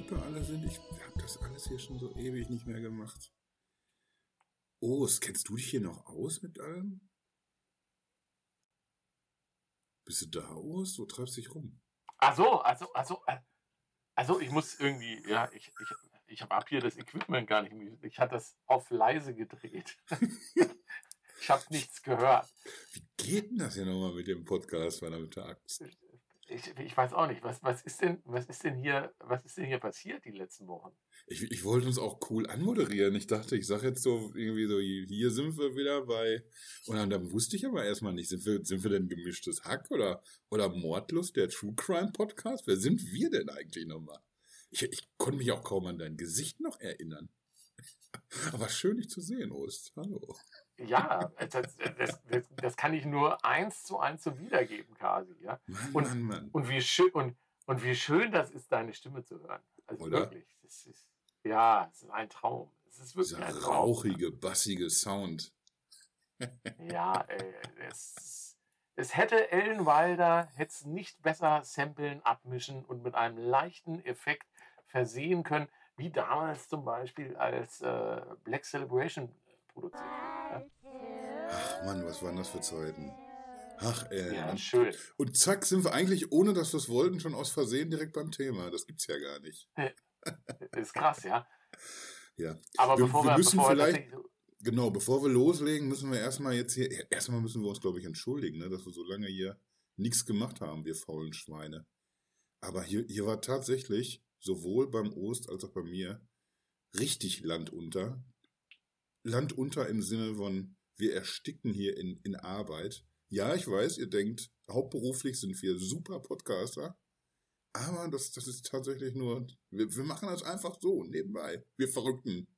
Knöpfe alle sind. Ich habe das alles hier schon so ewig nicht mehr gemacht. Oh, kennst du dich hier noch aus mit allem? Bist du da aus? Wo treibst du dich rum? Ach so, also, also, also ich muss irgendwie, ja, ich, ich, ich habe hier das Equipment gar nicht. Ich hatte das auf leise gedreht. ich habe nichts gehört. Wie geht denn das hier nochmal mit dem Podcast, verdammte Tag? Ich, ich weiß auch nicht, was, was, ist denn, was, ist denn hier, was ist denn hier passiert die letzten Wochen? Ich, ich wollte uns auch cool anmoderieren. Ich dachte, ich sage jetzt so irgendwie so, hier sind wir wieder bei. Und dann, dann wusste ich aber erstmal nicht, sind wir, sind wir denn gemischtes Hack oder, oder Mordlust, der True Crime Podcast? Wer sind wir denn eigentlich nochmal? Ich, ich konnte mich auch kaum an dein Gesicht noch erinnern. Aber schön, dich zu sehen, Ost. Hallo. Ja, das, das, das, kann ich nur eins zu eins so wiedergeben, quasi. Ja? Mann, und, Mann, Mann. Und wie, schön, und, und wie schön das ist, deine Stimme zu hören. Also Oder? wirklich. Das ist, ja, es ist ein Traum. Es ist wirklich Dieser ein Traum. rauchige, bassige Sound. ja, ey, es, es hätte Ellen Wilder hätte nicht besser samplen, abmischen und mit einem leichten Effekt versehen können, wie damals zum Beispiel als äh, Black Celebration produziert. Ja? Ach Mann, was waren das für Zeiten? Ach, ey. Ja, schön. Und zack, sind wir eigentlich, ohne dass wir es wollten, schon aus Versehen direkt beim Thema. Das gibt's ja gar nicht. ist krass, ja. Ja. Aber wir, bevor wir, müssen bevor vielleicht, genau, bevor wir loslegen, müssen wir erstmal jetzt hier, erstmal müssen wir uns, glaube ich, entschuldigen, ne, dass wir so lange hier nichts gemacht haben, wir faulen Schweine. Aber hier, hier war tatsächlich, sowohl beim Ost als auch bei mir, richtig Land unter. Land unter im Sinne von, wir ersticken hier in, in Arbeit. Ja, ich weiß, ihr denkt, hauptberuflich sind wir super Podcaster. Aber das, das ist tatsächlich nur, wir, wir machen das einfach so, nebenbei. Wir Verrückten.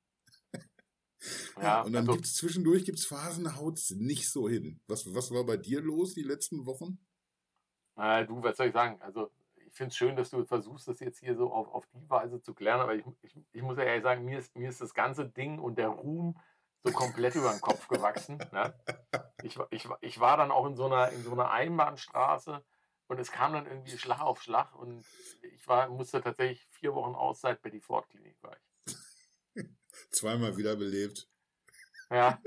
ja, und dann also, gibt's zwischendurch gibt's Phasen, da haut's nicht so hin. Was, was war bei dir los die letzten Wochen? Äh, du, was soll ich sagen? Also, ich finde es schön, dass du versuchst, das jetzt hier so auf, auf die Weise zu klären, aber ich, ich, ich muss ja ehrlich sagen, mir ist, mir ist das ganze Ding und der Ruhm so komplett über den Kopf gewachsen. Ne? Ich, ich, ich war dann auch in so einer, in so einer Einbahnstraße und es kam dann irgendwie Schlag auf Schlag und ich war, musste tatsächlich vier Wochen Auszeit bei die Ford Klinik war ich. Zweimal wiederbelebt. Ja.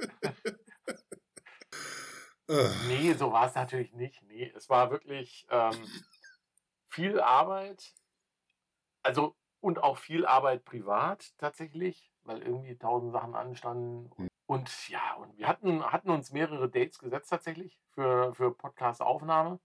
nee, so war es natürlich nicht. Nee, es war wirklich ähm, viel Arbeit. Also und auch viel Arbeit privat tatsächlich weil irgendwie tausend Sachen anstanden. Und, hm. und ja, und wir hatten, hatten uns mehrere Dates gesetzt tatsächlich für, für Podcast-Aufnahme.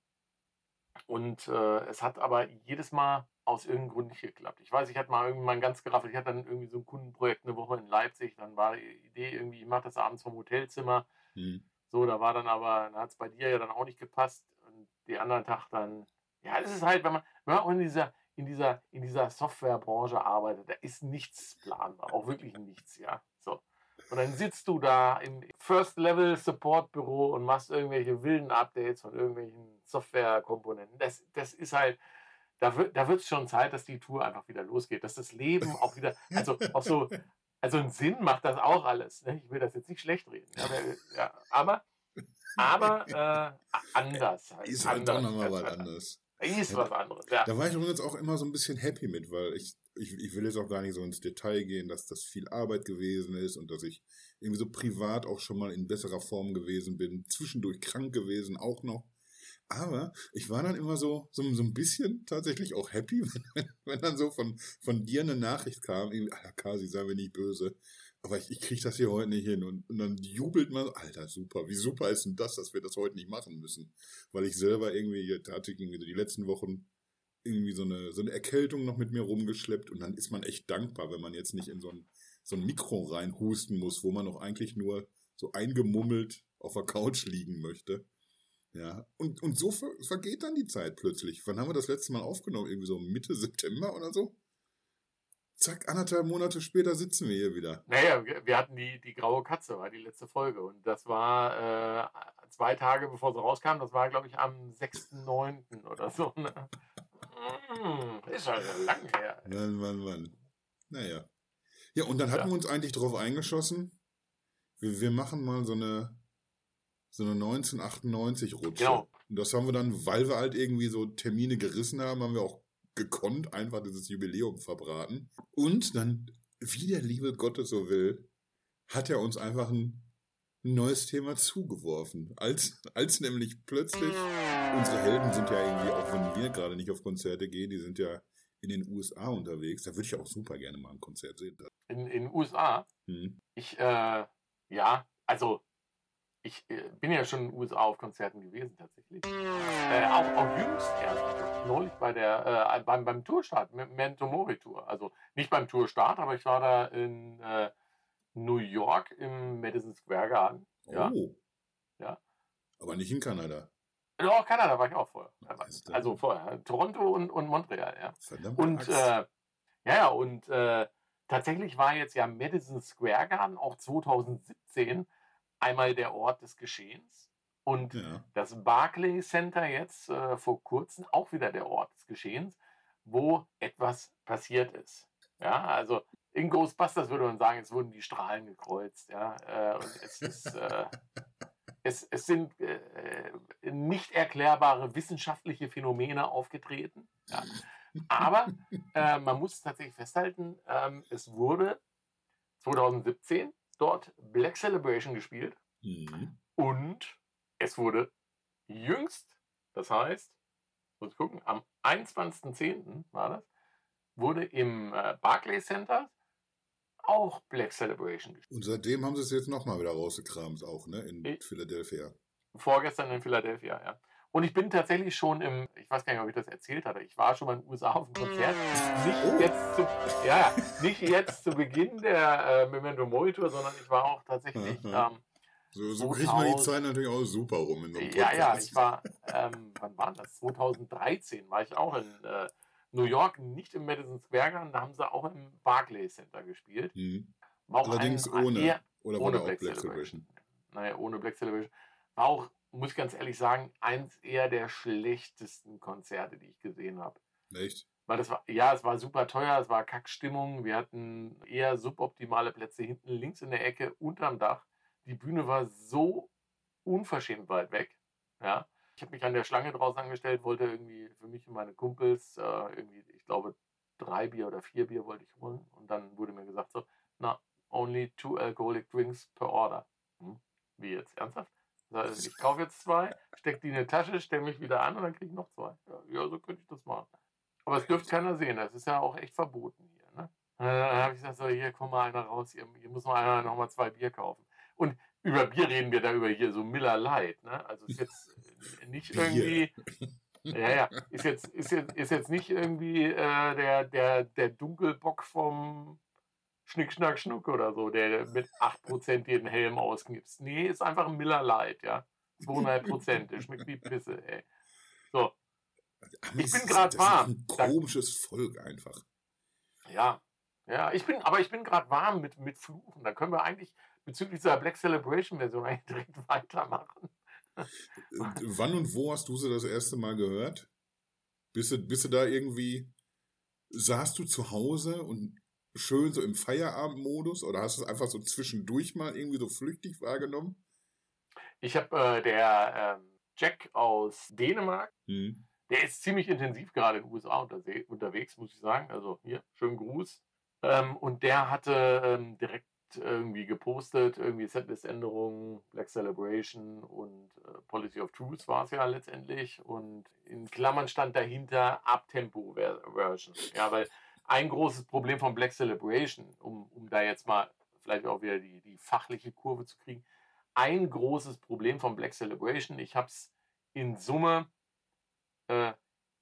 Und äh, es hat aber jedes Mal aus irgendeinem Grund nicht geklappt. Ich weiß, ich hatte mal irgendwann ganz geraffelt, ich hatte dann irgendwie so ein Kundenprojekt eine Woche in Leipzig, dann war die Idee irgendwie, ich mache das abends vom Hotelzimmer. Mhm. So, da war dann aber, da hat es bei dir ja dann auch nicht gepasst. Und die anderen Tag dann, ja, das ist halt, wenn man, wenn man auch in dieser, in dieser, in dieser Softwarebranche arbeitet, da ist nichts planbar, auch wirklich nichts, ja. So. Und dann sitzt du da im First-Level-Support-Büro und machst irgendwelche wilden Updates von irgendwelchen Softwarekomponenten. Das, das ist halt, da wird da es schon Zeit, dass die Tour einfach wieder losgeht, dass das Leben auch wieder, also auch so, also einen Sinn macht das auch alles. Ne? Ich will das jetzt nicht schlecht reden, aber, ja, aber, aber äh, anders. Halt, ist halt anders, doch nochmal was anderes. Ist was anderes, ja. Da war ich übrigens auch immer so ein bisschen happy mit, weil ich, ich, ich will jetzt auch gar nicht so ins Detail gehen, dass das viel Arbeit gewesen ist und dass ich irgendwie so privat auch schon mal in besserer Form gewesen bin, zwischendurch krank gewesen auch noch. Aber ich war dann immer so, so, so ein bisschen tatsächlich auch happy, wenn, wenn dann so von, von dir eine Nachricht kam, irgendwie, Alter Kasi, sei mir nicht böse aber ich, ich kriege das hier heute nicht hin. Und, und dann jubelt man, Alter, super, wie super ist denn das, dass wir das heute nicht machen müssen? Weil ich selber irgendwie, da hatte ich irgendwie so die letzten Wochen irgendwie so eine, so eine Erkältung noch mit mir rumgeschleppt und dann ist man echt dankbar, wenn man jetzt nicht in so ein, so ein Mikro reinhusten muss, wo man noch eigentlich nur so eingemummelt auf der Couch liegen möchte. Ja, und, und so ver vergeht dann die Zeit plötzlich. Wann haben wir das letzte Mal aufgenommen? Irgendwie so Mitte September oder so? Zack, anderthalb Monate später sitzen wir hier wieder. Naja, wir, hatten die, die graue Katze, war die letzte Folge. Und das war äh, zwei Tage bevor sie rauskam. Das war, glaube ich, am 6.9. oder so. Ne? Mm, ist schon lang her. Mann, Mann, Mann. Naja. Ja, und dann hatten ja. wir uns eigentlich darauf eingeschossen, wir, wir machen mal so eine, so eine 1998-Rutsche. Genau. Und das haben wir dann, weil wir halt irgendwie so Termine gerissen haben, haben wir auch gekonnt einfach dieses Jubiläum verbraten. Und dann, wie der liebe Gottes so will, hat er uns einfach ein neues Thema zugeworfen. Als, als nämlich plötzlich, unsere Helden sind ja irgendwie, auch wenn wir gerade nicht auf Konzerte gehen, die sind ja in den USA unterwegs. Da würde ich auch super gerne mal ein Konzert sehen. In den USA? Hm. Ich, äh, ja, also ich äh, bin ja schon in den USA auf Konzerten gewesen tatsächlich. Äh, auch, auch jüngst erst. Neulich bei der, äh, beim, beim Tourstart, Memento Mori Tour. Also nicht beim Tourstart, aber ich war da in äh, New York im Madison Square Garden. Ja. Oh. Ja. Aber nicht in Kanada. Ja, Kanada war ich auch vorher. Also vorher. Toronto und, und Montreal, ja. Verdammt. Und äh, ja, und äh, tatsächlich war jetzt ja Madison Square Garden auch 2017 einmal der Ort des Geschehens. Und ja. das Barclay Center jetzt äh, vor kurzem auch wieder der Ort des Geschehens, wo etwas passiert ist. Ja, also in Ghostbusters würde man sagen, es wurden die Strahlen gekreuzt. Ja, äh, und es ist. Äh, es, es, sind äh, nicht erklärbare wissenschaftliche Phänomene aufgetreten. Ja. Aber äh, man muss tatsächlich festhalten, ähm, es wurde 2017 dort Black Celebration gespielt mhm. und es wurde jüngst, das heißt, muss gucken, am 21.10. war das, wurde im äh, Barclays Center auch Black Celebration gespielt. Und seitdem haben sie es jetzt nochmal wieder rausgekramt, auch, ne, in ich, Philadelphia. Vorgestern in Philadelphia, ja. Und ich bin tatsächlich schon im, ich weiß gar nicht, ob ich das erzählt hatte, ich war schon mal in den USA auf dem Konzert. Nicht, oh. jetzt, zu, ja, nicht jetzt zu Beginn der äh, Memento Mori Tour, sondern ich war auch tatsächlich. Ähm, so, so kriegt man die Zeit natürlich auch super rum in so einem Ja, ja, ich war, ähm, wann war das? 2013 war ich auch in äh, New York, nicht im Madison Square Garden, da haben sie auch im Barclays Center gespielt. Mhm. Allerdings ein, ohne. Eher, oder ohne Black, Black Celebration. Celebration. Naja, ohne Black Celebration. War auch muss ich ganz ehrlich sagen, eins eher der schlechtesten Konzerte, die ich gesehen habe. Echt? Weil das war, ja, es war super teuer, es war Kackstimmung. Wir hatten eher suboptimale Plätze hinten links in der Ecke unterm Dach. Die Bühne war so unverschämt weit weg. Ja. Ich habe mich an der Schlange draußen angestellt, wollte irgendwie für mich und meine Kumpels äh, irgendwie, ich glaube, drei Bier oder vier Bier wollte ich holen. Und dann wurde mir gesagt so, na, only two alcoholic drinks per order. Hm? Wie jetzt? Ernsthaft? Also ich kaufe jetzt zwei, stecke die in die Tasche, stelle mich wieder an und dann kriege ich noch zwei. Ja, so könnte ich das machen. Aber es dürfte keiner sehen, das ist ja auch echt verboten hier. Ne? Dann habe ich gesagt, so, hier, komm mal einer raus, hier, hier muss mal einer noch mal zwei Bier kaufen. Und über Bier reden wir da über hier so Miller Light. Ne? Also ist jetzt nicht irgendwie. Ja, ja, ist jetzt, ist jetzt, ist jetzt nicht irgendwie äh, der, der, der Dunkelbock vom Schnick, Schnack, Schnuck oder so, der mit 8% jeden Helm ausknipst. Nee, ist einfach ein Miller Light, ja. 2,5%. Der schmeckt wie Pisse, ey. So. Ich bin gerade warm. Ist ein komisches Volk einfach. Ja. Ja, ich bin, aber ich bin gerade warm mit, mit Fluchen. Da können wir eigentlich bezüglich dieser Black Celebration Version eigentlich direkt weitermachen. Wann und wo hast du sie das erste Mal gehört? Bist du, bist du da irgendwie, saßt du zu Hause und schön so im Feierabendmodus oder hast du es einfach so zwischendurch mal irgendwie so flüchtig wahrgenommen? Ich habe äh, der ähm, Jack aus Dänemark, hm. der ist ziemlich intensiv gerade in den USA unterwegs, muss ich sagen. Also hier, schönen Gruß. Ähm, und der hatte ähm, direkt irgendwie gepostet, irgendwie Setlist-Änderungen, Black Celebration und äh, Policy of Truth war es ja letztendlich. Und in Klammern stand dahinter Abtempo-Version. Ja, weil ein großes Problem von Black Celebration, um, um da jetzt mal vielleicht auch wieder die, die fachliche Kurve zu kriegen. Ein großes Problem von Black Celebration, ich habe es in Summe, äh,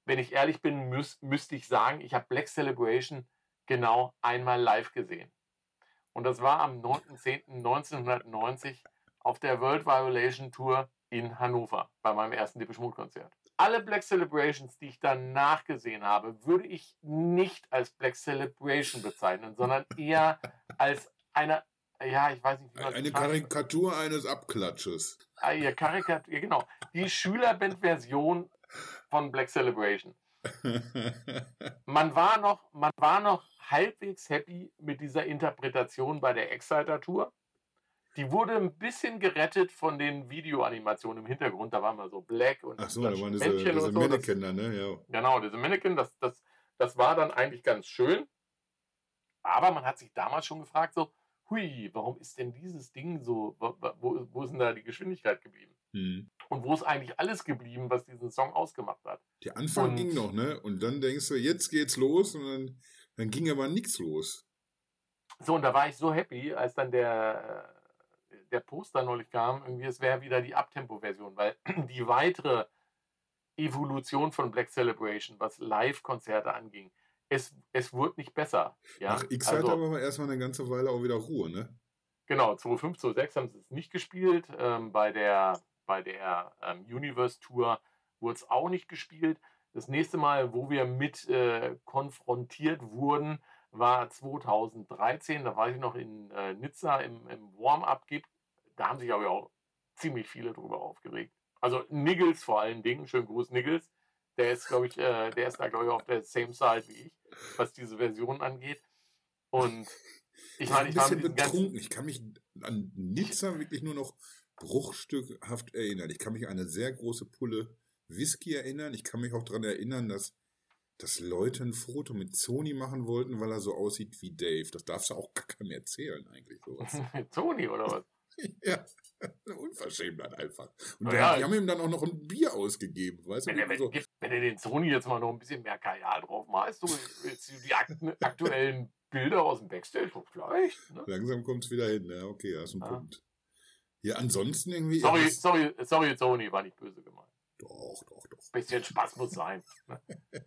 wenn ich ehrlich bin, müß, müsste ich sagen, ich habe Black Celebration genau einmal live gesehen. Und das war am 9.10.1990 auf der World Violation Tour in Hannover bei meinem ersten Depeche Mode Konzert alle Black Celebrations, die ich danach gesehen habe, würde ich nicht als Black Celebration bezeichnen, sondern eher als eine, ja, ich weiß nicht, wie man Eine Karikatur kann. eines Abklatsches. Ah, ja, Karikatur, genau. Die Schülerband-Version von Black Celebration. man war noch, man war noch halbwegs happy mit dieser Interpretation bei der Exciter Tour. Die wurde ein bisschen gerettet von den Videoanimationen im Hintergrund. Da war mal so Black und Ach so, da waren diese, diese so. Mannequin da, ne? Ja. Genau, diese Mannequin, das, das Das war dann eigentlich ganz schön. Aber man hat sich damals schon gefragt, so, hui, warum ist denn dieses Ding so, wo, wo, ist denn da die Geschwindigkeit geblieben? Hm. Und wo ist eigentlich alles geblieben, was diesen Song ausgemacht hat? Der Anfang Und- ging noch, ne? Und dann denkst du, jetzt geht's los und dann, dann ging aber nichts los. So, und da war ich so happy, als dann der, der Poster neulich kam, irgendwie, es wäre wieder die Abtempo-Version, weil die weitere Evolution von Black Celebration, was Live-Konzerte anging, es, es wurde nicht besser. Ja? Nach X-Zeit also, wir aber erstmal eine ganze Weile auch wieder Ruhe, ne? Genau, 2005, 2006 haben sie es nicht gespielt. Ähm, bei der, bei der ähm, Universe Tour wurde es auch nicht gespielt. Das nächste Mal, wo wir mit äh, konfrontiert wurden, war 2013. Da war ich noch in äh, Nizza im, im Warm-up gibt. Da haben sich aber auch ziemlich viele drüber aufgeregt. Also Niggles vor allen Dingen, schönen Gruß Niggles. Der ist, glaube ich, äh, der ist da, glaube ich, auf der same side wie ich, was diese Version angeht. Und ich meine, ein ich war bisschen diesen ganzen betrunken. Ich kann mich an Nizza wirklich nur noch bruchstückhaft erinnern. Ich kann mich an eine sehr große Pulle Whisky erinnern. Ich kann mich auch daran erinnern, dass, dass Leute ein Foto mit Sony machen wollten, weil er so aussieht wie Dave. Das darfst du auch gar keinem erzählen, eigentlich. Sowas. Tony oder was? ja, eine Unverschämtheit einfach. Und Na der, ja, die haben ihm dann auch noch ein Bier ausgegeben, weißt du? Wenn er, wenn, so, wenn er den Sony jetzt mal noch ein bisschen mehr Kajal drauf machst, so jetzt die akten- aktuellen Bilder aus dem Backstage, so vielleicht. Ne? langsam kommt es wieder hin. Ja, okay, da ist ein Ah. Punkt. Ja, ansonsten irgendwie. Sorry, ja, sorry, sorry, Sony, war nicht böse gemeint. Doch, doch, doch. Bisschen Spaß muss sein. Ne?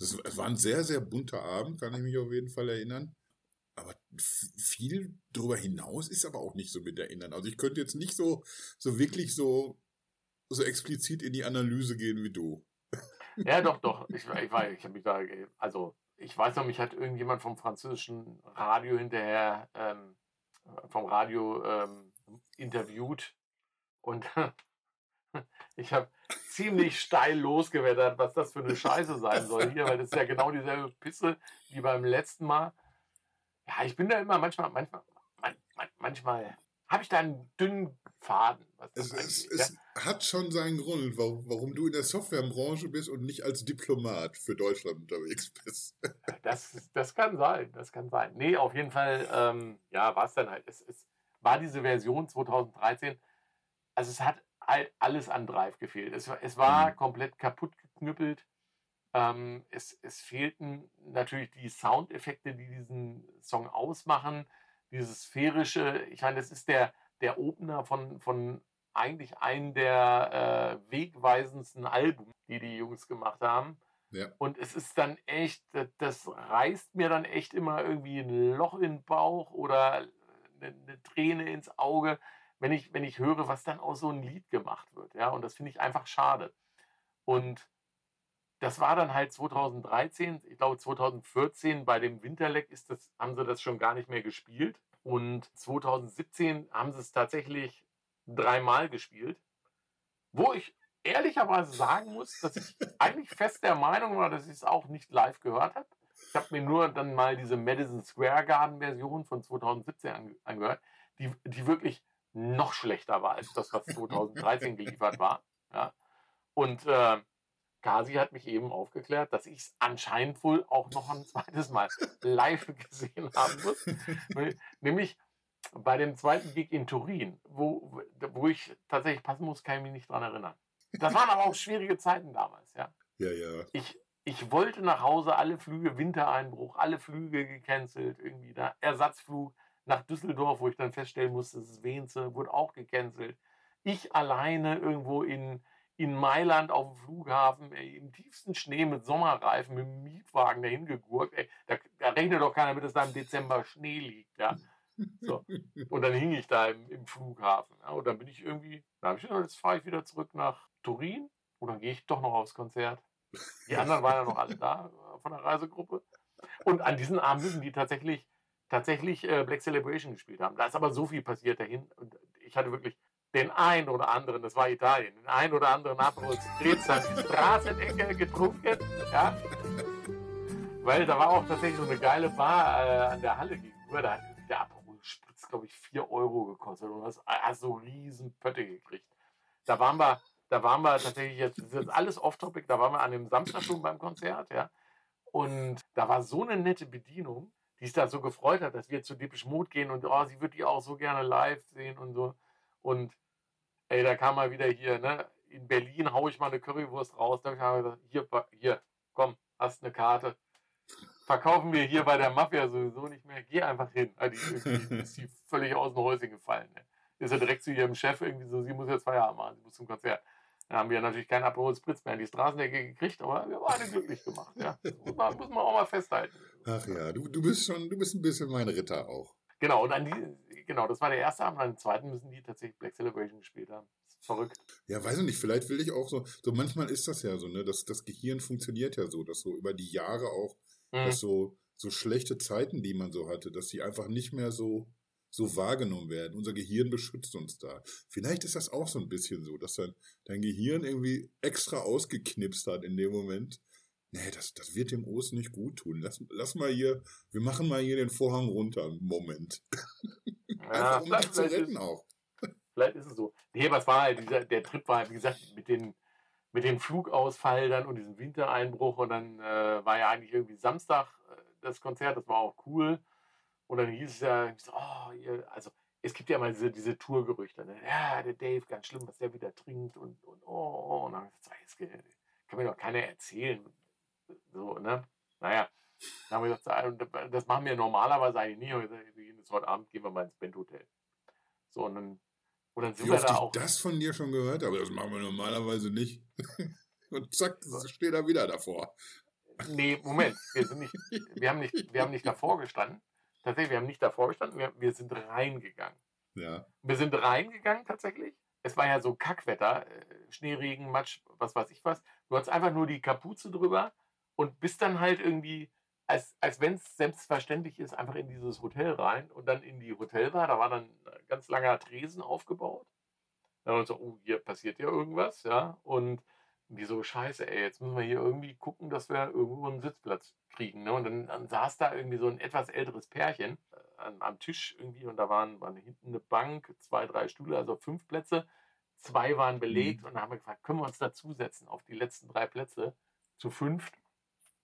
Es war ein sehr, sehr bunter Abend, kann ich mich auf jeden Fall erinnern. Aber viel darüber hinaus ist aber auch nicht so mit erinnern. Also ich könnte jetzt nicht so, so wirklich so, so explizit in die Analyse gehen wie du. Ja, doch, doch. Ich, ich, war- ich mich da, also ich weiß noch, mich hat irgendjemand vom französischen Radio hinterher, ähm, vom Radio ähm, interviewt und ich habe ziemlich steil losgewettert, was das für eine Scheiße sein soll hier, weil das ist ja genau dieselbe Pisse wie beim letzten Mal. Ja, ich bin da immer manchmal, manchmal, man, man, manchmal habe ich da einen dünnen Faden. Es, es, angeht, ja. es hat schon seinen Grund, warum, warum du in der Softwarebranche bist und nicht als Diplomat für Deutschland unterwegs bist. Das, das kann sein, das kann sein. Nee, auf jeden Fall, ähm, ja, war es dann halt. Es, es war diese Version 2013, also es hat halt alles an Drive gefehlt. Es, war- es war Mhm. komplett kaputt geknüppelt. Ähm, es, es fehlten natürlich die Soundeffekte, die diesen Song ausmachen. Dieses sphärische, ich meine, das ist der, der Opener von, von eigentlich einem der äh, wegweisendsten Alben, die die Jungs gemacht haben. Ja. Und es ist dann echt, das- reißt mir dann echt immer irgendwie ein Loch in den Bauch oder eine, eine Träne ins Auge, wenn ich, wenn ich höre, was dann aus so einem Lied gemacht wird. Ja, und das finde ich einfach schade. Und das war dann halt 2013, ich glaube 2014 bei dem Winterleck ist das, haben sie das schon gar nicht mehr gespielt. Und 2017 haben sie es tatsächlich dreimal gespielt. Wo ich ehrlicherweise sagen muss, dass ich eigentlich fest der Meinung war, dass ich es auch nicht live gehört habe. Ich habe mir nur dann mal diese Madison Square Garden Version von 2017 ange angehört, die, die wirklich noch schlechter war als das, was 2013 geliefert war. Ja. Und äh, Kasi hat mich eben aufgeklärt, dass ich es anscheinend wohl auch noch ein zweites Mal live gesehen haben muss. Nämlich bei dem zweiten Gig in Turin, wo, wo ich tatsächlich passen muss, kann ich mich nicht dran erinnern. Das waren aber auch schwierige Zeiten damals, ja. Ja, ja. Ich, ich wollte nach Hause, alle Flüge, Wintereinbruch, alle Flüge gecancelt, irgendwie da. Ersatzflug nach Düsseldorf, wo ich dann feststellen musste, es ist Weense, wurde auch gecancelt. Ich alleine irgendwo in, in Mailand auf dem Flughafen, ey, im tiefsten Schnee mit Sommerreifen, mit dem Mietwagen dahin gegurkt. Ey, da, da rechnet doch keiner mit, dass da im Dezember Schnee liegt. Ja. So. Und dann hing ich da im, im Flughafen. Ja. Und dann bin ich irgendwie, da habe ich gedacht, jetzt fahre ich wieder zurück nach Turin und dann gehe ich doch noch aufs Konzert. Die anderen waren ja noch alle da von der Reisegruppe. Und an diesen Abend müssen die tatsächlich, tatsächlich äh, Black Celebration gespielt haben. Da ist aber so viel passiert dahin. Und ich hatte wirklich den einen oder anderen, das war Italien, den einen oder anderen Aperol Spritz an die Straßenecke getrunken. Ja. Weil da war auch tatsächlich so eine geile Bar äh, an der Halle gegenüber. Da hat der Aperol Spritz, glaube ich, 4 Euro gekostet. Und das hast so riesen Pötte gekriegt. Da waren wir, da waren wir tatsächlich jetzt, das ist jetzt alles off-topic, da waren wir an dem Samstag schon beim Konzert, ja. Und da war so eine nette Bedienung, die sich da so gefreut hat, dass wir zu Deepish Mode gehen und oh, sie wird die auch so gerne live sehen und so. Und ey, da kam mal wieder hier, ne? In Berlin haue ich mal eine Currywurst raus. Da habe ich gesagt, hier, hier, komm, hast eine Karte. Verkaufen wir hier bei der Mafia sowieso nicht mehr. Geh einfach hin. Also die, ist sie völlig aus dem Häuschen gefallen. Ne? Ist er direkt zu ihrem Chef irgendwie so, sie muss jetzt Feierabend machen, sie muss zum Konzert. Dann haben wir natürlich keinen Aperol Spritz mehr in die Straßendecke gekriegt, aber wir waren alle glücklich gemacht. Ja. Muss, man, muss man auch mal festhalten. Ach ja, du, du bist schon, du bist ein bisschen mein Ritter auch. Genau, und an die, genau, das war der erste Abend, an den zweiten müssen die tatsächlich Black Celebration gespielt haben. verrückt. Ja, weiß ich nicht, vielleicht will ich auch so, so manchmal ist das ja so, ne, dass das Gehirn funktioniert ja so, dass so über die Jahre auch, mhm. dass so, so schlechte Zeiten, die man so hatte, dass die einfach nicht mehr so, so wahrgenommen werden. Unser Gehirn beschützt uns da. Vielleicht ist das auch so ein bisschen so, dass dann dein Gehirn irgendwie extra ausgeknipst hat in dem Moment. Nee, das, das wird dem Osten nicht gut tun. Lass, lass mal hier, wir machen mal hier den Vorhang runter. Moment. Ja, Einfach, um dich zu retten ist, auch. Vielleicht ist es so. Nee, aber es war halt, dieser, der Trip war, wie gesagt, mit den, mit dem Flugausfall dann und diesem Wintereinbruch und dann äh, war ja eigentlich irgendwie Samstag äh, das Konzert, das war auch cool. Und dann hieß es ja, oh, ihr, also es gibt ja mal diese, diese Tourgerüchte. Ne? Ja, der Dave, ganz schlimm, was der wieder trinkt und, und oh, und dann habe ich gesagt, das kann mir doch keiner erzählen. So, ne? Naja, dann haben wir gesagt, das machen wir normalerweise eigentlich nie. Wir gehen jetzt heute Abend, gehen wir mal ins Bandhotel. So, und dann, und dann sind Wie wir da auch. Ich das von dir schon gehört, aber das machen wir normalerweise nicht. und zack, steht er wieder davor. Nee, Moment, wir sind nicht, wir haben nicht, wir haben nicht davor gestanden. Tatsächlich, wir haben nicht davor gestanden, wir, wir sind reingegangen. Ja. Wir sind reingegangen tatsächlich. Es war ja so Kackwetter, äh, Schneeregen, Matsch, was weiß ich was. Du hattest einfach nur die Kapuze drüber und bist dann halt irgendwie, als, als wenn es selbstverständlich ist, einfach in dieses Hotel rein und dann in die Hotelbar. Da war dann ein ganz langer Tresen aufgebaut. Dann haben wir so, oh, hier passiert ja irgendwas, ja. Und die so, scheiße, ey, jetzt müssen wir hier irgendwie gucken, dass wir irgendwo einen Sitzplatz kriegen. Ne? Und dann, dann, saß da irgendwie so ein etwas älteres Pärchen äh, am, am, Tisch irgendwie und da waren, waren hinten eine Bank, zwei, drei Stühle, also fünf Plätze. Zwei waren belegt mhm. und dann haben wir gefragt, können wir uns dazusetzen auf die letzten drei Plätze zu fünft?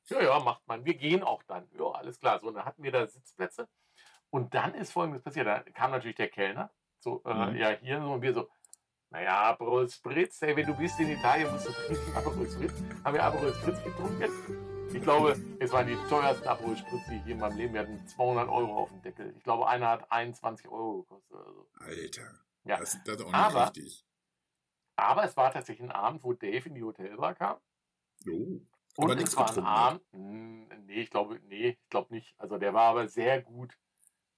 Ja, ja, macht man. Wir gehen auch dann. Ja, alles klar. So, und dann hatten wir da Sitzplätze. Und dann ist Folgendes passiert. Da kam natürlich der Kellner. So, äh, mhm. ja, hier so. Und wir so, naja, Aperol Spritz, ey, wenn du bist in Italien, musst du trinken Aperol Spritz. Haben wir Aperol Spritz getrunken? Ich glaube, es waren die teuersten Aperol Spritz, die ich je in meinem Leben. Wir hatten 200 Euro auf dem Deckel. Ich glaube, einer hat 21 Euro gekostet. Also. Alter. Ja. Das, das ist auch nicht aber, richtig. Aber es war tatsächlich ein Abend, wo Dave in die Hotelbar kam. Oh. Und aber es war ein Abend. Hm, nee, ich glaube, nee, ich glaube nicht. Also der war aber sehr gut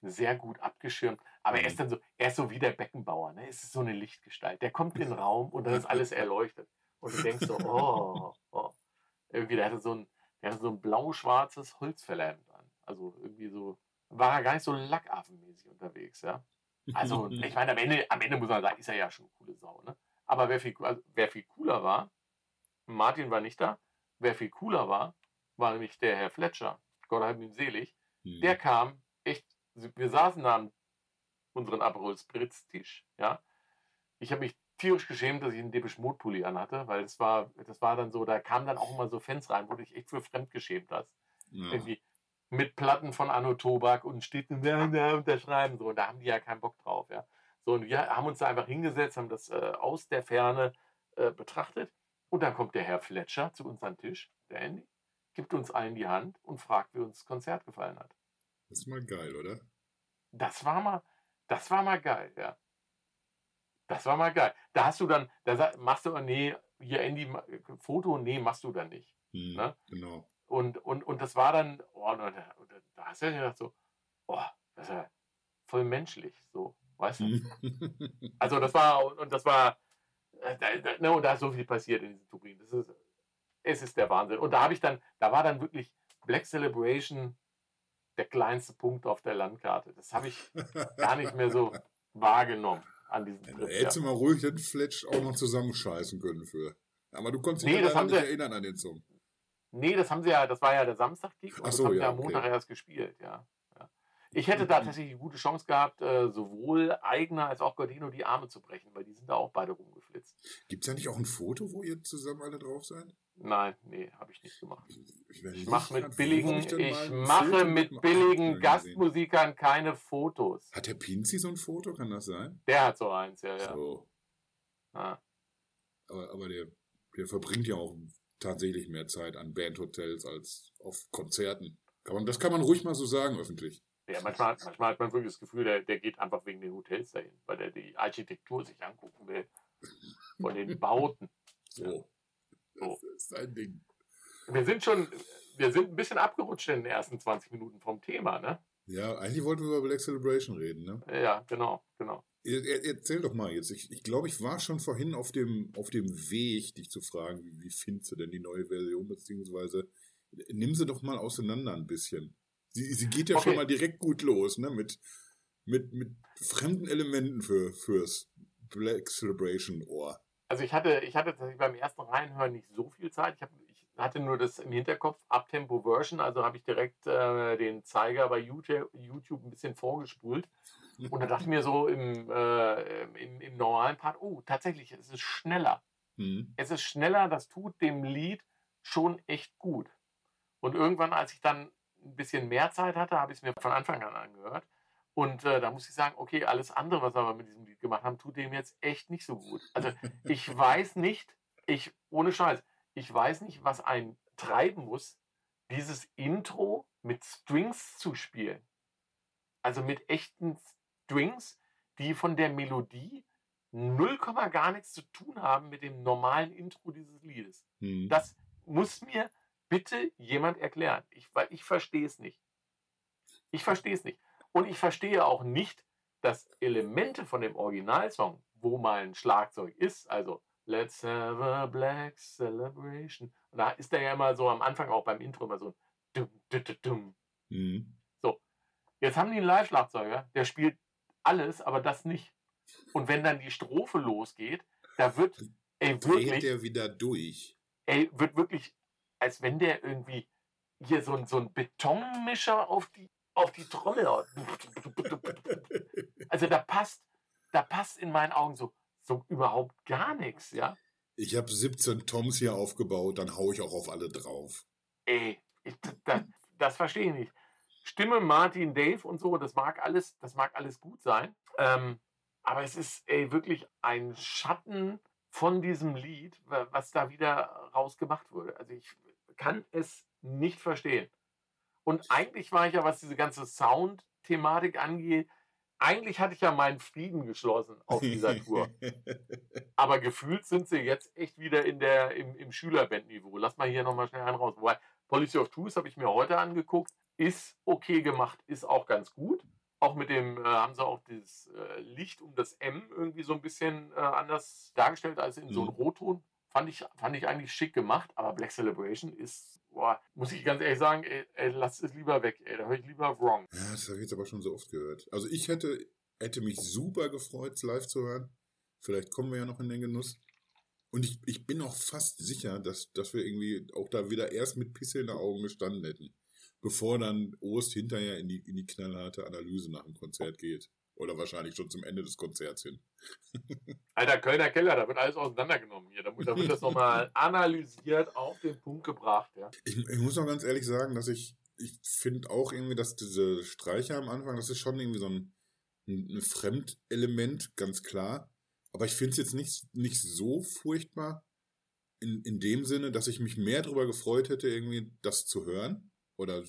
sehr gut abgeschirmt. Aber er ist mhm. dann so, er ist so wie der Beckenbauer, ne? Es ist so eine Lichtgestalt. Der kommt in den Raum und dann ist alles erleuchtet. Und du denkst so, oh, oh. Irgendwie, der hatte so ein, der hatte so ein blau-schwarzes Holzfällerhemd an. Also irgendwie so, war er gar nicht so lackaffenmäßig unterwegs, ja. Also, ich meine, am Ende, am Ende muss man sagen, ist er ja schon eine coole Sau, ne? Aber wer viel, also, wer viel cooler war, Martin war nicht da, wer viel cooler war, war nämlich der Herr Fletcher, Gott hab ihn selig, mhm. der kam echt wir saßen da an unseren Aperol Spritz Tisch, ja. Ich habe mich tierisch geschämt, dass ich einen Depeche Mode Pulli anhatte, weil das war, das war dann so, da kamen dann auch immer so Fans rein, wo du dich echt für fremd geschämt hast. Ja. Irgendwie mit Platten von Anno Tobak und steht unterschreiben so und da haben die ja keinen Bock drauf, ja. So und wir haben uns da einfach hingesetzt, haben das äh, aus der Ferne äh, betrachtet und dann kommt der Herr Fletcher zu uns an den Tisch, der Andy, gibt uns allen die Hand und fragt, wie uns das Konzert gefallen hat. Das ist mal geil, oder? Das war mal, das war mal geil, ja. Das war mal geil. Da hast du dann, da machst du, nee, hier Andy, Foto, nee, machst du dann nicht. Hm, ne? Genau. Und, und, und das war dann, oh, da, da hast du ja gedacht so, oh, das ist ja voll menschlich, so, weißt du? also das war, und das war, da, da, ne, und da ist so viel passiert in diesem Turin. Das ist, es ist der Wahnsinn. Und da habe ich dann, da war dann wirklich Black Celebration der kleinste Punkt auf der Landkarte. Das habe ich gar nicht mehr so wahrgenommen an diesem Trip. Ja, hättest du mal ruhig den Fletch auch noch zusammenscheißen können für. Aber du konntest dich nee, nicht erinnern an den Song. Nee, das haben sie ja, das war ja der Samstag-Gig und so, das haben ja, sie Montag okay. erst gespielt, ja. ja. Ich hätte da tatsächlich eine gute Chance gehabt, äh, sowohl Eigner als auch Gordino die Arme zu brechen, weil die sind da auch beide rumgeflitzt. Witz. Gibt es da nicht auch ein Foto, wo ihr zusammen alle drauf seid? Nein, nee, habe ich nicht gemacht. Ich, ich mache mit billigen, ich, ich mache mit billigen Gastmusikern keine Fotos. Hat der Pinzi so ein Foto? Kann das sein? Der hat so eins, ja, ja. So. Ah. Aber, aber der, der verbringt ja auch tatsächlich mehr Zeit an Bandhotels als auf Konzerten. Kann man, das kann man ruhig mal so sagen, öffentlich. Ja, manchmal, manchmal hat man wirklich das Gefühl, der, der geht einfach wegen den Hotels dahin, weil er die Architektur sich angucken will. Von den Bauten. So. Das ist ein Ding. Wir sind schon, wir sind ein bisschen abgerutscht in den ersten 20 Minuten vom Thema, ne? Ja, eigentlich wollten wir über Black Celebration reden, ne? Ja, genau, genau. Erzähl doch mal jetzt. Ich, ich glaube, ich war schon vorhin auf dem, auf dem Weg, dich zu fragen, wie, wie findest du denn die neue Version, beziehungsweise nimm sie doch mal auseinander ein bisschen. Sie, sie geht ja okay. schon mal direkt gut los, ne? Mit, mit, mit fremden Elementen für, fürs Black Celebration Ohr. Also ich hatte, ich hatte beim ersten Reinhören nicht so viel Zeit. Ich, hab, ich hatte nur das im Hinterkopf, Uptempo Version, also habe ich direkt äh, den Zeiger bei YouTube, YouTube ein bisschen vorgespult. Und da dachte ich mir so im, äh, im, im, normalen Part, oh, tatsächlich, es ist schneller. Mhm. Es ist schneller, das tut dem Lied schon echt gut. Und irgendwann, als ich dann ein bisschen mehr Zeit hatte, habe ich es mir von Anfang an angehört. Und äh, da muss ich sagen, okay, alles andere, was wir aber mit diesem Lied gemacht haben, tut dem jetzt echt nicht so gut. Also ich weiß nicht, ich, ohne Scheiß, ich weiß nicht, was einen treiben muss, dieses Intro mit Strings zu spielen. Also mit echten Strings, die von der Melodie null gar nichts zu tun haben mit dem normalen Intro dieses Liedes. Hm. Das muss mir bitte jemand erklären, ich, weil ich verstehe es nicht. Ich verstehe es nicht. Und ich verstehe auch nicht, dass Elemente von dem Originalsong, wo mal ein Schlagzeug ist, also Let's have a black celebration. Und da ist der ja immer so am Anfang auch beim Intro immer so dum, dum, dum. Mhm. So, jetzt haben die einen Live-Schlagzeuger, der spielt alles, aber das nicht. Und wenn dann die Strophe losgeht, da wird, ey, wirklich. Dreht der wieder durch. Ey, wird wirklich, als wenn der irgendwie hier so, so ein Betonmischer auf die auf die Trommel. Also da passt, da passt in meinen Augen so, so überhaupt gar nichts, ja. Ich habe 17 Toms hier aufgebaut, dann haue ich auch auf alle drauf. Ey, ich, das, das verstehe ich nicht. Stimme Martin, Dave und so, das mag alles, das mag alles gut sein. Ähm, aber es ist ey, wirklich ein Schatten von diesem Lied, was da wieder rausgemacht wurde. Also ich kann es nicht verstehen. Und eigentlich war ich ja, was diese ganze Sound-Thematik angeht, eigentlich hatte ich ja meinen Frieden geschlossen auf dieser Tour. Aber gefühlt sind sie jetzt echt wieder in der, im, im Schülerbandniveau. Lass mal hier nochmal schnell einen raus. Wobei Policy of Truth habe ich mir heute angeguckt. Ist okay gemacht, ist auch ganz gut. Auch mit dem, äh, haben sie auch das äh, Licht um das M irgendwie so ein bisschen äh, anders dargestellt als in mhm. so einem Rotton. Fand ich, fand ich eigentlich schick gemacht, aber Black Celebration ist boah, muss ich ganz ehrlich sagen, ey, ey, lass es lieber weg, ey, da höre ich lieber Wrong. Ja, das habe ich jetzt aber schon so oft gehört. Also ich hätte, hätte mich super gefreut, es live zu hören. Vielleicht kommen wir ja noch in den Genuss. Und ich, ich bin auch fast sicher, dass, dass wir irgendwie auch da wieder erst mit Pisse in den Augen gestanden hätten. Bevor dann Ost hinterher in die, in die knallharte Analyse nach dem Konzert geht. Oder wahrscheinlich schon zum Ende des Konzerts hin. Alter, Kölner Keller, da wird alles auseinandergenommen hier. Da, da wird das nochmal analysiert, auf den Punkt gebracht. Ja. Ich, ich muss auch ganz ehrlich sagen, dass ich, ich finde auch irgendwie, dass diese Streicher am Anfang, das ist schon irgendwie so ein, ein Fremdelement, ganz klar. Aber ich finde es jetzt nicht, nicht so furchtbar in, in dem Sinne, dass ich mich mehr darüber gefreut hätte, irgendwie das zu hören. Oder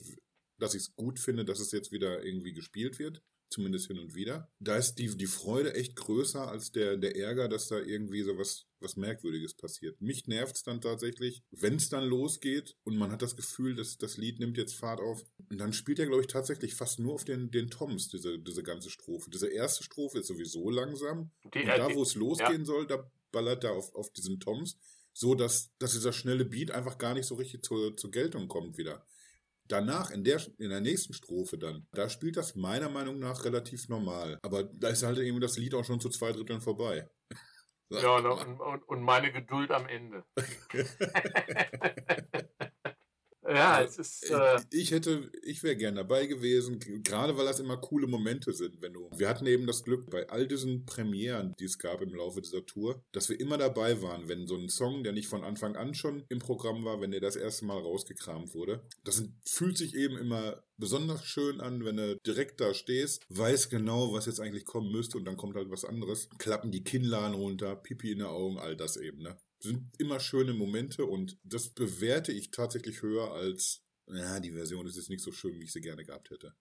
dass ich es gut finde, dass es jetzt wieder irgendwie gespielt wird zumindest hin und wieder. Da ist die, die Freude echt größer als der, der Ärger, dass da irgendwie so was, was Merkwürdiges passiert. Mich nervt es dann tatsächlich, wenn es dann losgeht und man hat das Gefühl, dass das Lied nimmt jetzt Fahrt auf. Und dann spielt er, glaube ich, tatsächlich fast nur auf den, den Toms, diese, diese ganze Strophe. Diese erste Strophe ist sowieso langsam. Die, und da, äh, wo es losgehen ja. soll, da ballert er auf, auf diesen Toms so dass, dass dieser schnelle Beat einfach gar nicht so richtig zur, zur Geltung kommt wieder. Danach, in der, in der nächsten Strophe dann, da spielt das meiner Meinung nach relativ normal. Aber da ist halt eben das Lied auch schon zu zwei Dritteln vorbei. Ja, und, und, und meine Geduld am Ende. ja, es ist. Äh ich hätte, ich wäre gern dabei gewesen, gerade weil das immer coole Momente sind, wenn du, Wir hatten eben das Glück bei all diesen Premieren, die es gab im Laufe dieser Tour, dass wir immer dabei waren, wenn so ein Song, der nicht von Anfang an schon im Programm war, wenn der das erste Mal rausgekramt wurde. Das fühlt sich eben immer besonders schön an, wenn du direkt da stehst, weiß genau, was jetzt eigentlich kommen müsste und dann kommt halt was anderes. Klappen die Kinnladen runter, Pipi in den Augen, all das eben, ne? Sind immer schöne Momente und das bewerte ich tatsächlich höher als, ja, die Version ist jetzt nicht so schön, wie ich sie gerne gehabt hätte.